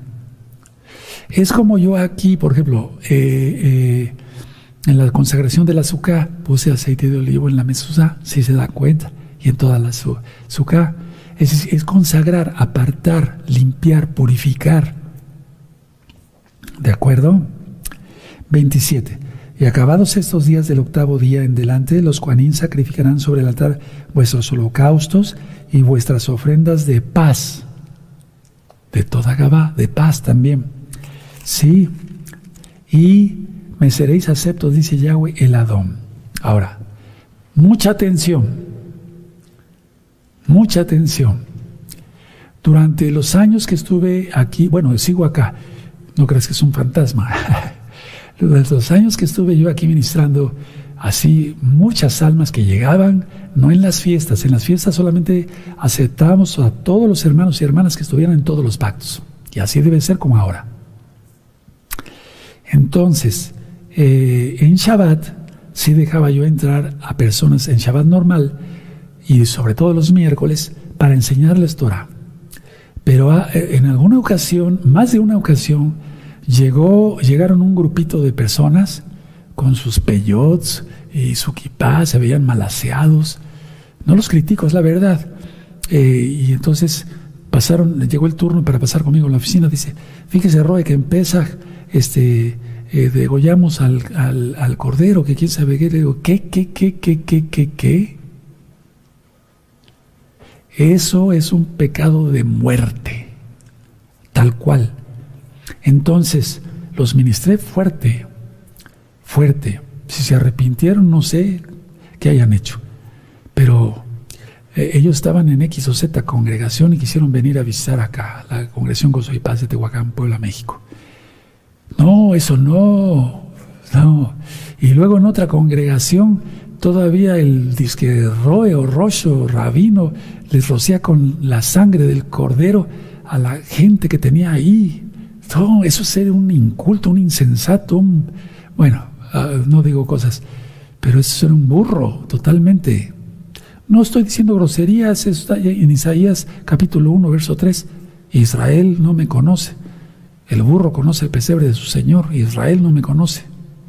Es como yo aquí, por ejemplo, eh, eh, en la consagración del azúcar puse aceite de olivo en la mesusa, si se da cuenta, y en toda la azúcar es, consagrar, apartar, limpiar, purificar. ¿De acuerdo? 27. Y acabados estos días del octavo día en delante, los cuanín sacrificarán sobre el altar vuestros holocaustos y vuestras ofrendas de paz. De toda Gabá, de paz también. Sí. Y me seréis aceptos, dice Yahweh, el Adón. Ahora, mucha atención. Mucha atención. Durante los años que estuve aquí, bueno, sigo acá, no creas que es un fantasma. (laughs) Durante los años que estuve yo aquí ministrando, así muchas almas que llegaban, no en las fiestas, en las fiestas solamente aceptábamos a todos los hermanos y hermanas que estuvieran en todos los pactos. Y así debe ser como ahora. Entonces, eh, en Shabbat sí dejaba yo entrar a personas en Shabbat normal y sobre todo los miércoles para enseñarles Torah. Pero ah, eh, en alguna ocasión, más de una ocasión, llegó, llegaron un grupito de personas con sus peyots y su kipá, se veían malaseados. No los critico, es la verdad. Eh, y entonces pasaron, llegó el turno para pasar conmigo en la oficina. Dice, fíjese, Roy, que en este, eh, degollamos al, al, al, cordero, que quién sabe qué. Digo, ¿qué, qué, qué, qué, qué, qué, qué? Eso es un pecado de muerte, tal cual. Entonces, los ministré fuerte, fuerte. Si se arrepintieron, no sé qué hayan hecho. Pero eh, ellos estaban en X o Z congregación y quisieron venir a visitar acá, la congregación Gozo y Paz de Tehuacán, Puebla, México. No, eso no, no. Y luego en otra congregación todavía el disque roe o rocho rabino les rocía con la sangre del cordero a la gente que tenía ahí. Eso es un inculto, un insensato, un, bueno, ah, no digo cosas, pero eso era un burro, totalmente. No estoy diciendo groserías, eso está en Isaías capítulo 1, verso 3. Israel no me conoce. El burro conoce el pesebre de su Señor, Israel no me conoce.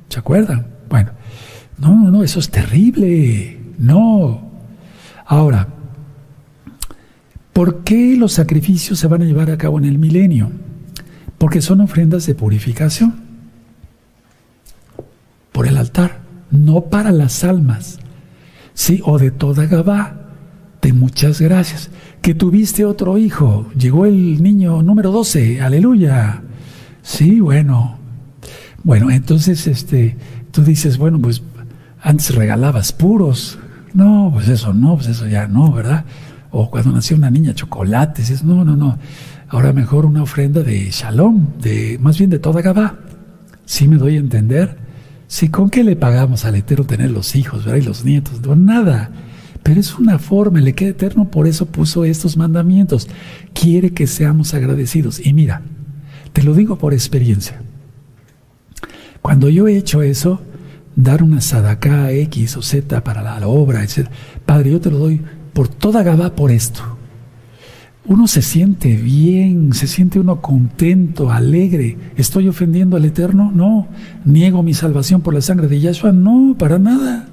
¿Se acuerdan? Bueno, no, no, no, eso es terrible. No. Ahora, ¿por qué los sacrificios se van a llevar a cabo en el milenio? Porque son ofrendas de purificación por el altar, no para las almas. Sí, o de toda Gabá, de muchas gracias. Que tuviste otro hijo, llegó el niño número 12, aleluya. Sí, bueno. Bueno, entonces este, tú dices, bueno, pues antes regalabas puros. No, pues eso no, pues eso ya no, ¿verdad? O cuando nació una niña, chocolates. Es, no, no, no. Ahora mejor una ofrenda de shalom, de, más bien de toda Gabá. ¿Sí me doy a entender? Sí, ¿con qué le pagamos al Eterno tener los hijos, ¿verdad? Y los nietos. No, nada. Pero es una forma, le queda eterno, por eso puso estos mandamientos. Quiere que seamos agradecidos. Y mira, te lo digo por experiencia. Cuando yo he hecho eso, dar una sadaká X o Z para la, obra, etc. Padre, yo te lo doy por toda Gabá por esto. Uno se siente bien, se siente uno contento, alegre. ¿Estoy ofendiendo al Eterno? No. ¿Niego mi salvación por la sangre de Yahshua? No, para nada.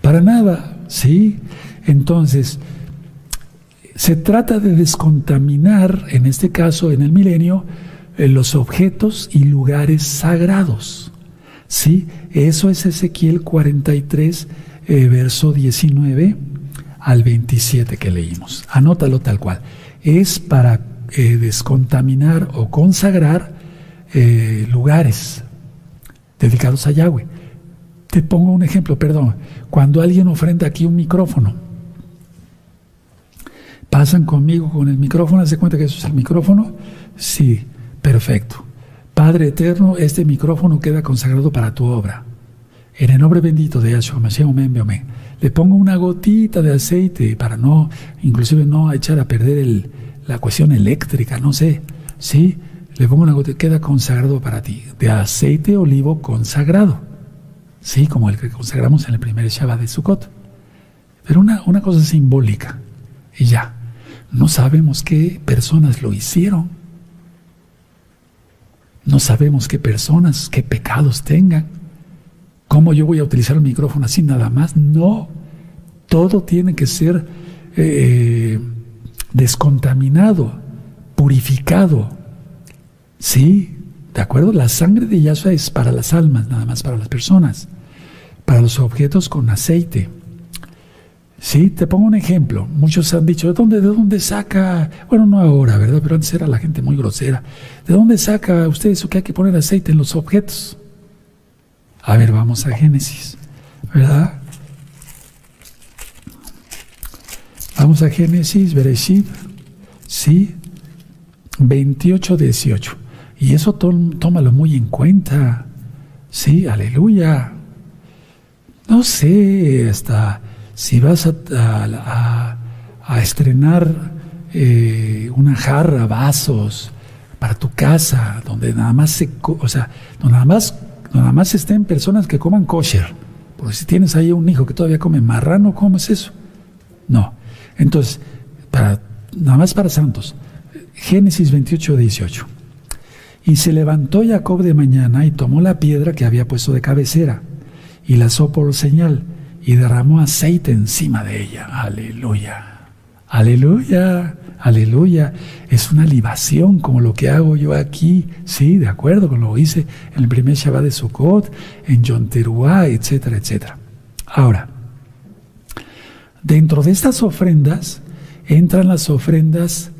Para nada. ¿Sí? Entonces, se trata de descontaminar, en este caso, en el milenio, eh, los objetos y lugares sagrados. Sí, eso es Ezequiel 43, eh, verso 19 al 27 que leímos. Anótalo tal cual. Es para eh, descontaminar o consagrar eh, lugares dedicados a Yahweh. Te pongo un ejemplo, perdón. Cuando alguien ofrenda aquí un micrófono, pasan conmigo con el micrófono, ¿se cuenta que eso es el micrófono? Sí, perfecto. Padre eterno, este micrófono queda consagrado para tu obra. En el nombre bendito de Yahshua Mashiach, amén, Le pongo una gotita de aceite para no, inclusive no echar a perder el, la cuestión eléctrica, no sé. Sí, le pongo una gotita, queda consagrado para ti. De aceite olivo consagrado. Sí, como el que consagramos en el primer Shabbat de Sukkot. Pero una, una cosa simbólica. Y ya. No sabemos qué personas lo hicieron. No sabemos qué personas, qué pecados tengan. ¿Cómo yo voy a utilizar el micrófono así nada más? No. Todo tiene que ser eh, descontaminado, purificado. Sí, ¿De acuerdo? La sangre de Yahshua es para las almas, nada más para las personas, para los objetos con aceite. Sí, te pongo un ejemplo. Muchos han dicho, ¿de dónde, ¿de dónde saca? Bueno, no ahora, ¿verdad? Pero antes era la gente muy grosera. ¿De dónde saca usted eso que hay que poner aceite en los objetos? A ver, vamos a Génesis, ¿verdad? Vamos a Génesis, Bereshit, sí, 28, 18. Y eso tómalo muy en cuenta. Sí, aleluya. No sé, hasta si vas a, estrenar eh, una jarra, vasos para tu casa, donde nada más se, o sea, donde nada más, nada más estén personas que coman kosher. Porque si tienes ahí un hijo que todavía come marrano, ¿cómo es eso? No. Entonces, para, nada más para santos. Génesis 28, 18. Y se levantó Jacob de mañana y tomó la piedra que había puesto de cabecera y la asó por señal y derramó aceite encima de ella. Aleluya. Aleluya. Aleluya. Es una libación como lo que hago yo aquí. Sí, de acuerdo con lo que hice en el primer Shabbat de Sukkot, en Yonteruá, etcétera, etcétera. Ahora, dentro de estas ofrendas entran las ofrendas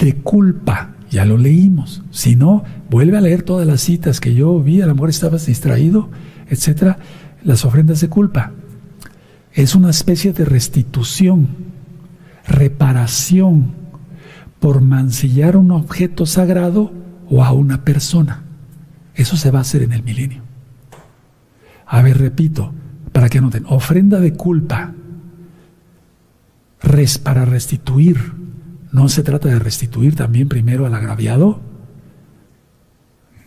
de culpa. Ya lo leímos. Si no, vuelve a leer todas las citas que yo vi, a lo mejor estabas distraído, etcétera. Las ofrendas de culpa. Es una especie de restitución, reparación por mancillar un objeto sagrado o a una persona. Eso se va a hacer en el milenio. A ver, repito, para que anoten, ofrenda de culpa, res para restituir, ¿No se trata de restituir también primero al agraviado?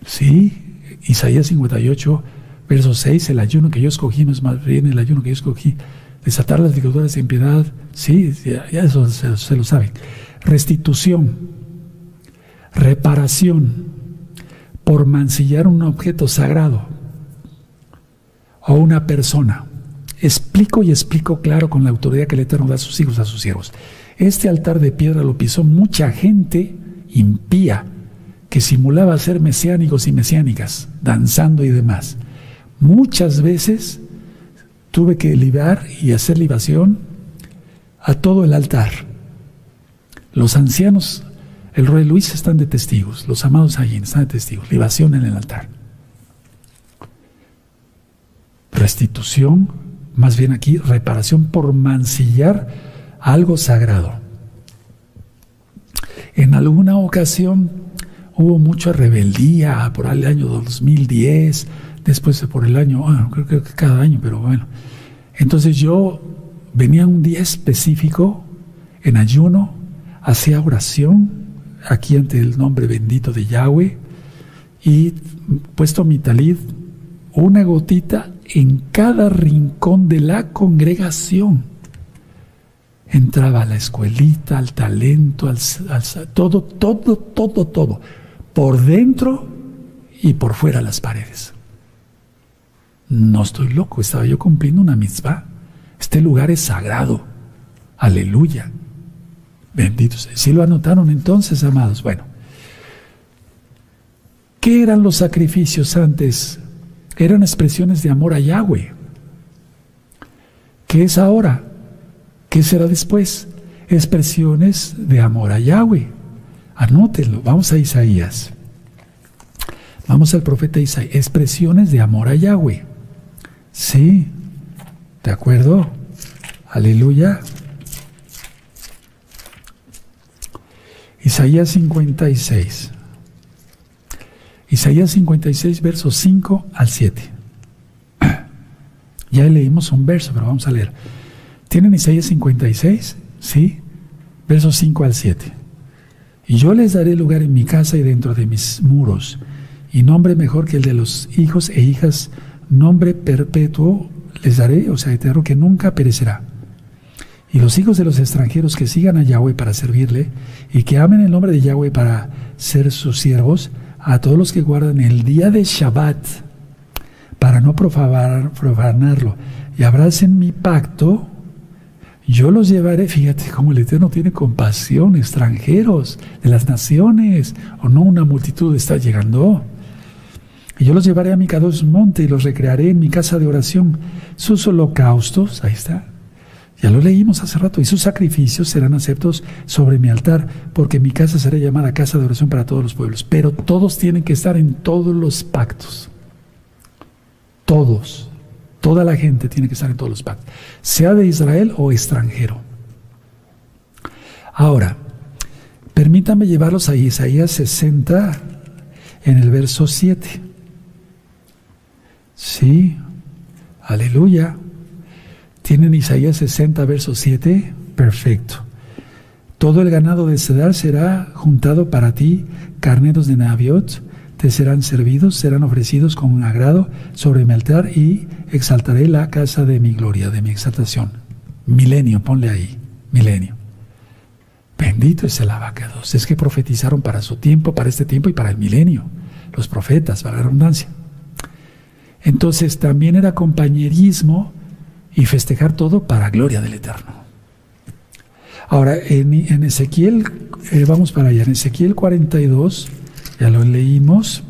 Sí, Isaías 58, verso 6, el ayuno que yo escogí no es más bien el ayuno que yo escogí. Desatar las ligaduras de impiedad, sí, ya, eso se, se lo saben. Restitución, reparación por mancillar un objeto sagrado o una persona. Explico y explico claro con la autoridad que el Eterno da a sus hijos, a sus siervos. Este altar de piedra lo pisó mucha gente impía que simulaba ser mesiánicos y mesiánicas, danzando y demás. Muchas veces tuve que librar y hacer libación a todo el altar. Los ancianos, el rey Luis están de testigos, los amados allí están de testigos, libación en el altar. Restitución, más bien aquí, reparación por mancillar algo sagrado. En alguna ocasión hubo mucha rebeldía por el año 2010, después por el año, bueno, creo, que cada año, pero bueno. Entonces yo venía un día específico en ayuno, hacía oración aquí ante el nombre bendito de Yahweh y puesto mi talid, una gotita en cada rincón de la congregación entraba a la escuelita, al talento, al, todo, todo, todo, todo, por dentro y por fuera las paredes. No estoy loco, estaba yo cumpliendo una mitzvah. Este lugar es sagrado. Aleluya. Bendito sea. ¿Sí lo anotaron entonces, amados? Bueno, ¿qué eran los sacrificios antes? Eran expresiones de amor a Yahweh. ¿Qué es ahora? ¿Qué será después? Expresiones de amor a Yahweh. Anótenlo. Vamos a Isaías. Vamos al profeta Isaías. Expresiones de amor a Yahweh. Sí. ¿De acuerdo? Aleluya. Isaías 56. Isaías 56, versos 5 al 7. (clears throat) Ya leímos un verso, pero vamos a leer. ¿Tienen Isaías 56? Sí. Versos 5 al 7. Y yo les daré lugar en mi casa y dentro de mis muros, y nombre mejor que el de los hijos e hijas, nombre perpetuo les daré, o sea, eterno, que nunca perecerá. Y los hijos de los extranjeros que sigan a Yahweh para servirle, y que amen el nombre de Yahweh para ser sus siervos, a todos los que guardan el día de Shabbat, para no profanarlo, y abracen mi pacto, Yo los llevaré, fíjate cómo el Eterno tiene compasión, extranjeros de las naciones, o no una multitud está llegando. Y yo los llevaré a mi Kadosh monte y los recrearé en mi casa de oración. Sus holocaustos, ahí está, ya lo leímos hace rato, y sus sacrificios serán aceptos sobre mi altar, porque mi casa será llamada casa de oración para todos los pueblos. Pero todos tienen que estar en todos los pactos. Todos. Toda la gente tiene que estar en todos los pactos, sea de Israel o extranjero. Ahora, permítame llevarlos a Isaías 60 en el verso 7. Sí, aleluya. ¿Tienen Isaías 60, verso 7? Perfecto. Todo el ganado de Cedar será juntado para ti, carneros de Naviot, te serán servidos, serán ofrecidos con agrado sobre mi altar y exaltaré la casa de mi gloria, de mi exaltación. Milenio, ponle ahí, milenio. Bendito es el abacados. Es que profetizaron para su tiempo, para este tiempo y para el milenio. Los profetas, para la redundancia. Entonces también era compañerismo y festejar todo para gloria del Eterno. Ahora, en, Ezequiel, eh, vamos para allá, en Ezequiel 42, ya lo leímos,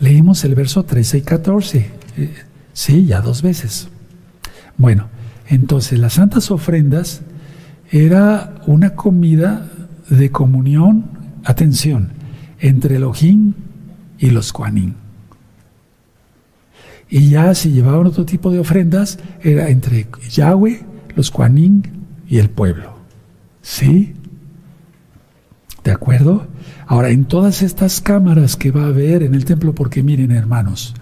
leímos el verso 13 y 14, eh, sí, ya dos veces. Bueno, entonces las santas ofrendas era una comida de comunión, atención, entre Elohim y los Kuanim. Y ya si llevaban otro tipo de ofrendas, era entre Yahweh, los Kuanim y el pueblo. ¿Sí? ¿De acuerdo? Ahora, en todas estas cámaras que va a haber en el templo, porque miren hermanos,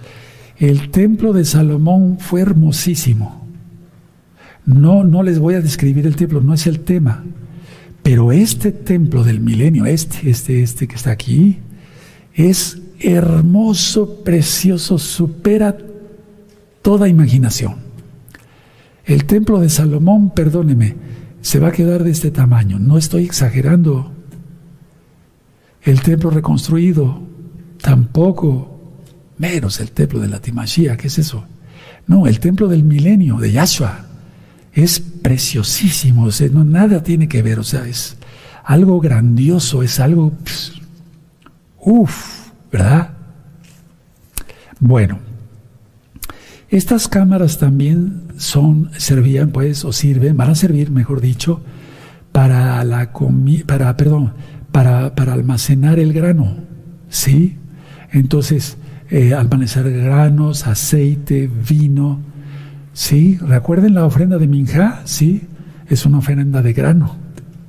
el templo de Salomón fue hermosísimo. No, no les voy a describir el templo, no es el tema. Pero este templo del milenio, este, este, este que está aquí, es hermoso, precioso, supera toda imaginación. El templo de Salomón, perdóneme, se va a quedar de este tamaño. No estoy exagerando. El templo reconstruido, tampoco, menos el templo de la Timashia, ¿qué es eso? No, el templo del milenio, de Yahshua, es preciosísimo, o sea, no, nada tiene que ver, o sea, es algo grandioso, es algo, uff, ¿verdad? Bueno, estas cámaras también son, servían, pues, o sirven, van a servir, mejor dicho, para la para, perdón, para, para, almacenar el grano, ¿sí? Entonces, eh, almacenar granos, aceite, vino, ¿sí? ¿Recuerden la ofrenda de Minja? Sí, es una ofrenda de grano,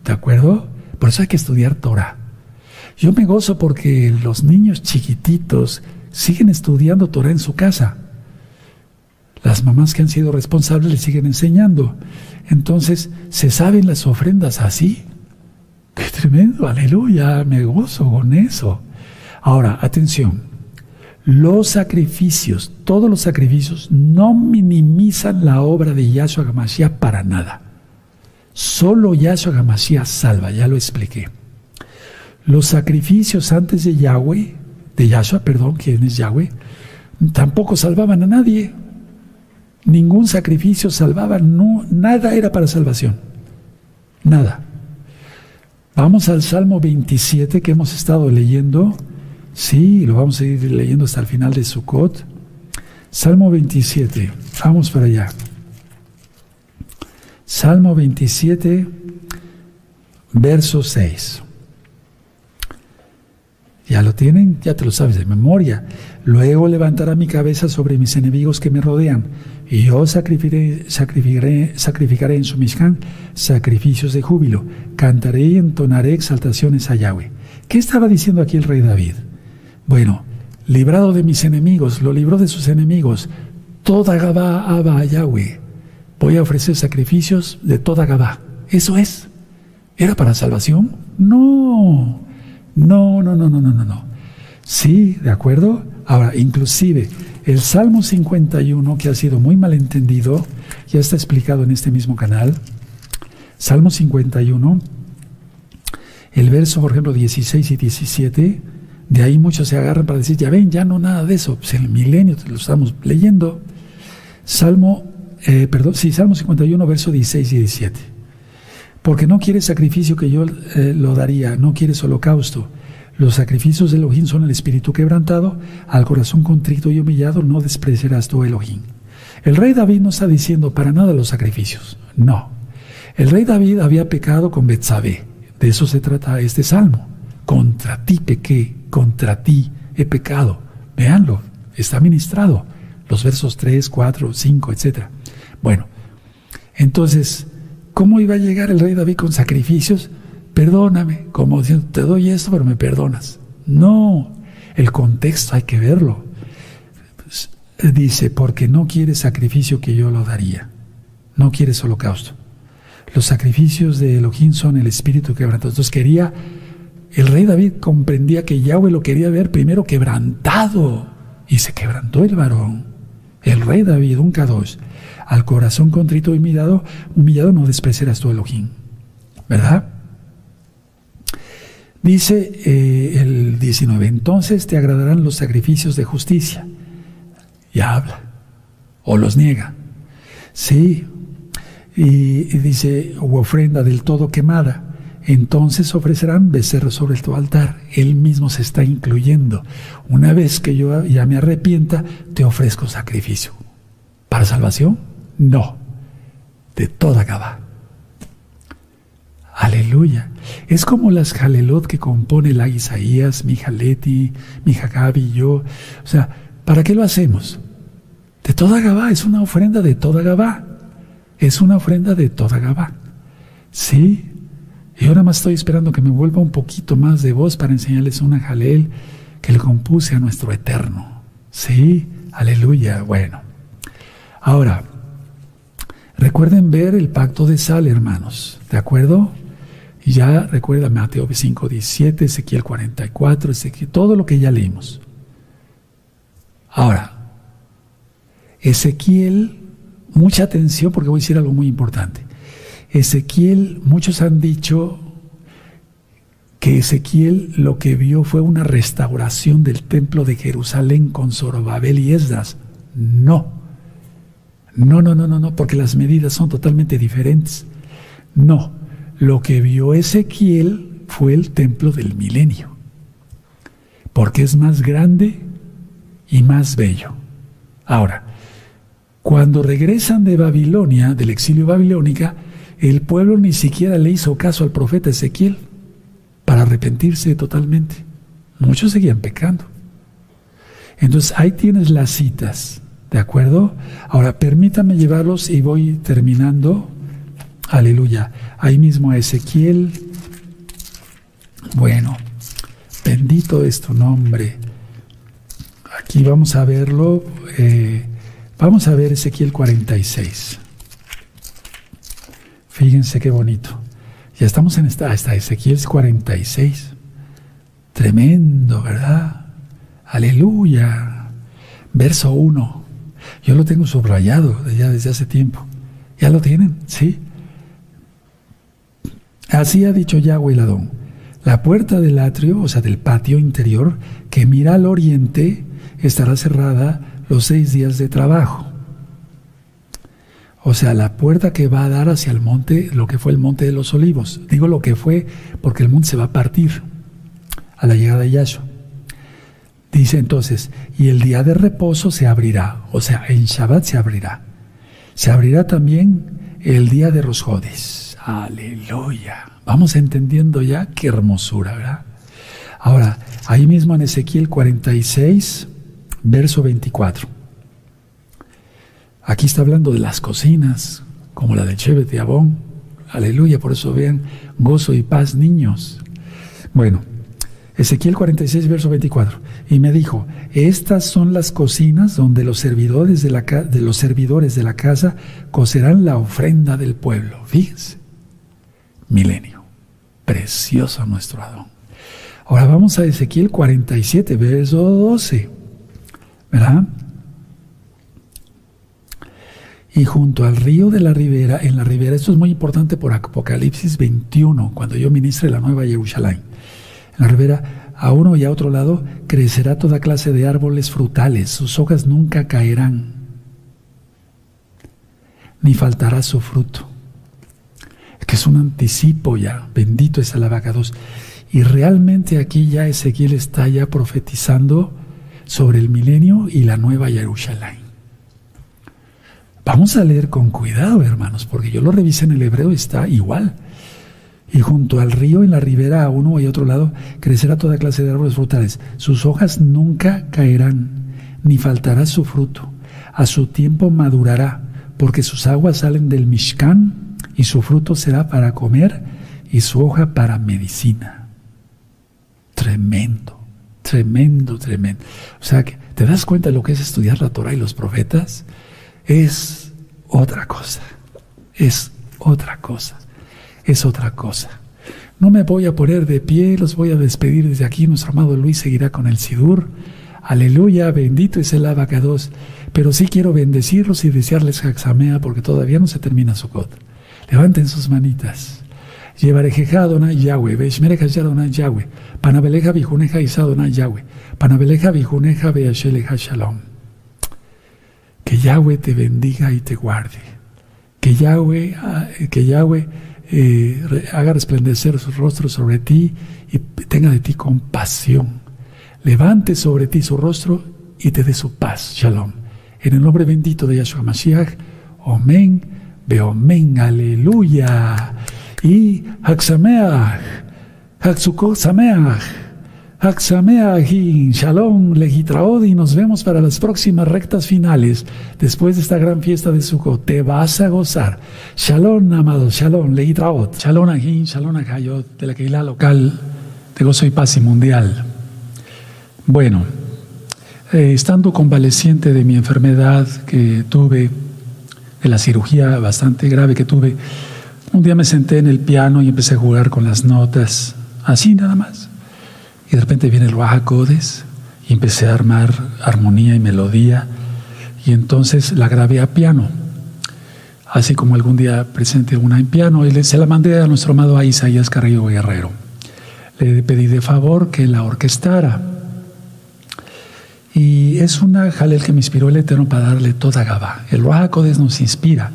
¿de acuerdo? Por eso hay que estudiar Torah. Yo me gozo porque los niños chiquititos siguen estudiando Torah en su casa las mamás que han sido responsables le siguen enseñando. Entonces, ¿se saben las ofrendas así? ¡Qué tremendo! Aleluya, me gozo con eso. Ahora, atención. Los sacrificios, todos los sacrificios, no minimizan la obra de Yahshua Gamashiach para nada. Solo Yahshua Gamashiach salva, ya lo expliqué. Los sacrificios antes de Yahweh, de Yahshua, perdón, quien es Yahweh, tampoco salvaban a nadie. Ningún sacrificio salvaba, no, nada era para salvación. Nada. Vamos al Salmo 27 que hemos estado leyendo. Sí, lo vamos a ir leyendo hasta el final de Sukkot. Salmo 27. Vamos para allá. Salmo 27, verso 6. Ya lo tienen, ya te lo sabes de memoria. Luego levantará mi cabeza sobre mis enemigos que me rodean, y yo sacrificaré, en su sacrificios de júbilo, cantaré y entonaré exaltaciones a Yahweh. ¿Qué estaba diciendo aquí el rey David? Bueno, librado de mis enemigos, lo libró de sus enemigos, toda Gabá Abba a Yahweh. Voy a ofrecer sacrificios de toda Gabá. Eso es. ¿Era para salvación? No, no, no, no, no, no, no. Sí, ¿de acuerdo? Ahora, inclusive el Salmo 51, que ha sido muy mal entendido, ya está explicado en este mismo canal. Salmo 51, el verso, por ejemplo, 16 y 17, de ahí muchos se agarran para decir, ya ven, ya no nada de eso, pues el milenio lo estamos leyendo. Salmo eh, perdón, sí, Salmo 51, verso 16 y 17. Porque no quieres sacrificio que yo eh, lo daría, no quieres holocausto. Los sacrificios de Elohim son el espíritu quebrantado, al corazón contrito y humillado no despreciarás tu Elohim. El rey David no está diciendo para nada los sacrificios, no. El rey David había pecado con Betsabé, de eso se trata este salmo. Contra ti pequé, contra ti he pecado. Veanlo, está ministrado. Los versos 3, 4, 5, etc. Bueno, entonces, ¿cómo iba a llegar el rey David con sacrificios? Perdóname, como diciendo, te doy esto, pero me perdonas. No, el contexto hay que verlo. Dice, porque no quieres sacrificio que yo lo daría. No quieres holocausto. Los sacrificios de Elohim son el espíritu quebrantado. Entonces quería, el rey David comprendía que Yahweh lo quería ver primero quebrantado. Y se quebrantó el varón. El rey David, un Kadosh, al corazón contrito y humillado, humillado no despreciarás tu Elohim. ¿Verdad? Dice eh, el 19, entonces te agradarán los sacrificios de justicia. Y habla. O los niega. Sí, y, dice, o ofrenda del todo quemada. Entonces ofrecerán becerros sobre tu altar. Él mismo se está incluyendo. Una vez que yo ya me arrepienta, te ofrezco sacrificio. ¿Para salvación? No. De toda Gabá. Aleluya. Es como las jalelot que compone la Isaías, mi Jaleti, mi Jagabi y yo. O sea, ¿para qué lo hacemos? De toda Gabá, es una ofrenda de toda Gabá. Es una ofrenda de toda Gabá. Sí. Y ahora más estoy esperando que me vuelva un poquito más de voz para enseñarles una jalel que le compuse a nuestro eterno. Sí, aleluya. Bueno. Ahora, recuerden ver el pacto de sal, hermanos. ¿De acuerdo? Y ya recuerda Mateo 5, 17, Ezequiel 44, Ezequiel, todo lo que ya leímos. Ahora, Ezequiel mucha atención porque voy a decir algo muy importante. Ezequiel, muchos han dicho que Ezequiel lo que vio fue una restauración del templo de Jerusalén con Zorobabel y Esdras. No. No, no, no, no, no, porque las medidas son totalmente diferentes. No. Lo que vio Ezequiel fue el templo del milenio. Porque es más grande y más bello. Ahora, cuando regresan de Babilonia, del exilio babilónica, el pueblo ni siquiera le hizo caso al profeta Ezequiel para arrepentirse totalmente. Muchos seguían pecando. Entonces ahí tienes las citas, ¿de acuerdo? Ahora permítame llevarlos y voy terminando. Aleluya. Ahí mismo Ezequiel. Bueno, bendito es tu nombre. Aquí vamos a verlo. Eh, Vamos a ver Ezequiel 46. Fíjense qué bonito. Ya estamos en esta, hasta Ezequiel 46. Tremendo, ¿verdad? Aleluya. Verso 1. Yo lo tengo subrayado ya desde hace tiempo. ¿Ya lo tienen? ¿Sí? Así ha dicho Yahweh el Adón. La puerta del atrio, o sea, del patio interior, que mira al oriente, estará cerrada los seis días de trabajo. O sea, la puerta que va a dar hacia el monte, lo que fue el monte de los olivos. Digo lo que fue porque el monte se va a partir a la llegada de Yahshua. Dice entonces, y el día de reposo se abrirá, o sea, en Shabbat se abrirá. Se abrirá también el día de Rosjodis. Aleluya. Vamos entendiendo ya qué hermosura, ¿verdad? Ahora, ahí mismo en Ezequiel 46, verso 24. Aquí está hablando de las cocinas, como la de Chevet y Abón. Aleluya, por eso vean gozo y paz, niños. Bueno, Ezequiel 46, verso 24. Y me dijo, estas son las cocinas donde los servidores de, la, de los servidores de la casa cocerán la ofrenda del pueblo. Fíjense, milenio. Precioso nuestro Adón. Ahora vamos a Ezequiel 47, verso 12. ¿verdad? Y junto al río de la ribera, en la ribera, esto es muy importante por Apocalipsis 21, cuando yo ministre la nueva Jerusalén. En la ribera, a uno y a otro lado, crecerá toda clase de árboles frutales, sus hojas nunca caerán. ni faltará su fruto. Que es un anticipo ya, bendito es el abacados. Y realmente aquí ya Ezequiel está ya profetizando sobre el milenio y la nueva Jerusalén. Vamos a leer con cuidado, hermanos, porque yo lo revisé en el hebreo, está igual. Y junto al río, en la ribera, a uno y otro lado, crecerá toda clase de árboles frutales. Sus hojas nunca caerán, ni faltará su fruto. A su tiempo madurará, porque sus aguas salen del Mishkan, y su fruto será para comer, y su hoja para medicina. Tremendo, tremendo, tremendo. O sea, ¿te das cuenta de lo que es estudiar la Torah y los profetas? Es otra cosa, es otra cosa es otra cosa. No me voy a poner de pie, los voy a despedir desde aquí. Nuestro amado Luis seguirá con el Sidur. Aleluya, bendito es el abacados. Pero sí quiero bendecirlos y desearles Jaxamea porque todavía no se termina su cot. Levanten sus manitas. Llevarejeja Adonai Yahweh, Beshmereja Adonai Yahweh, Panabeleja Bijuneja Isa Adonai Yahweh, Panabeleja Bijuneja Beasheleja Shalom. Que Yahweh te bendiga y te guarde. Que Yahweh, ah, que Yahweh eh, haga resplandecer su rostro sobre ti y tenga de ti compasión. Levante sobre ti su rostro y te dé su paz. Shalom. En el nombre bendito de Yahshua Mashiach. Omen, Beomen, aleluya. Y Haksameach, Haksukot Sameach. Haxameahim, Shalom, Legitraod, y nos vemos para las próximas rectas finales. Después de esta gran fiesta de Sukkot, te vas a gozar. Shalom, amados, Shalom, Legitraod, Shalom Ahim, Shalom Ahayot, de la Keilah local de Gozo y Paz y Mundial. Bueno, eh, estando convaleciente de mi enfermedad que tuve, la cirugía bastante grave que tuve, un día me senté en el piano y empecé a jugar con las notas, así nada más. Y de repente viene el Codes y empecé a armar armonía y melodía y entonces la grabé a piano. Así como algún día presenté una en piano y se la mandé a nuestro amado Isaías Carrillo Guerrero. Le pedí de favor que la orquestara. Y es una jalel que me inspiró el Eterno para darle toda Gabá. El Codes nos inspira.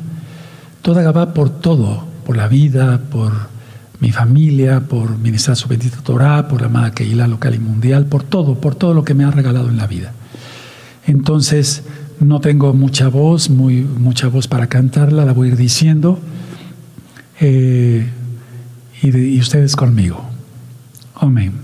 Toda Gabá por todo, por la vida, por mi familia, por ministrar su bendita Torah, por la amada Keilah local y mundial, por todo, por todo lo que me ha regalado en la vida. Entonces, no tengo mucha voz, muy, mucha voz para cantarla, la voy a ir diciendo. Eh, y, y ustedes conmigo. Amén.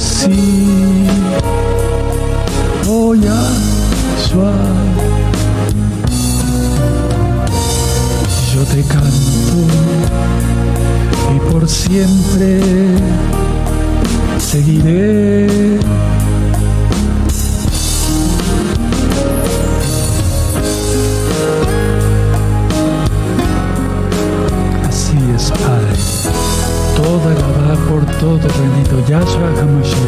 si oh yo te canto y por siempre seguiré. todo te bendito Yahshua Hamashiach.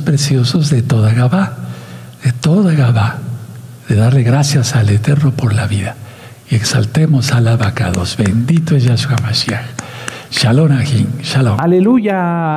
preciosos, de toda Gabá, de toda Gabá, de darle gracias al Eterno por la vida. Y exaltemos al abacados. Bendito es Yahshua Mashiach. Shalom Ahim. Shalom. Aleluya.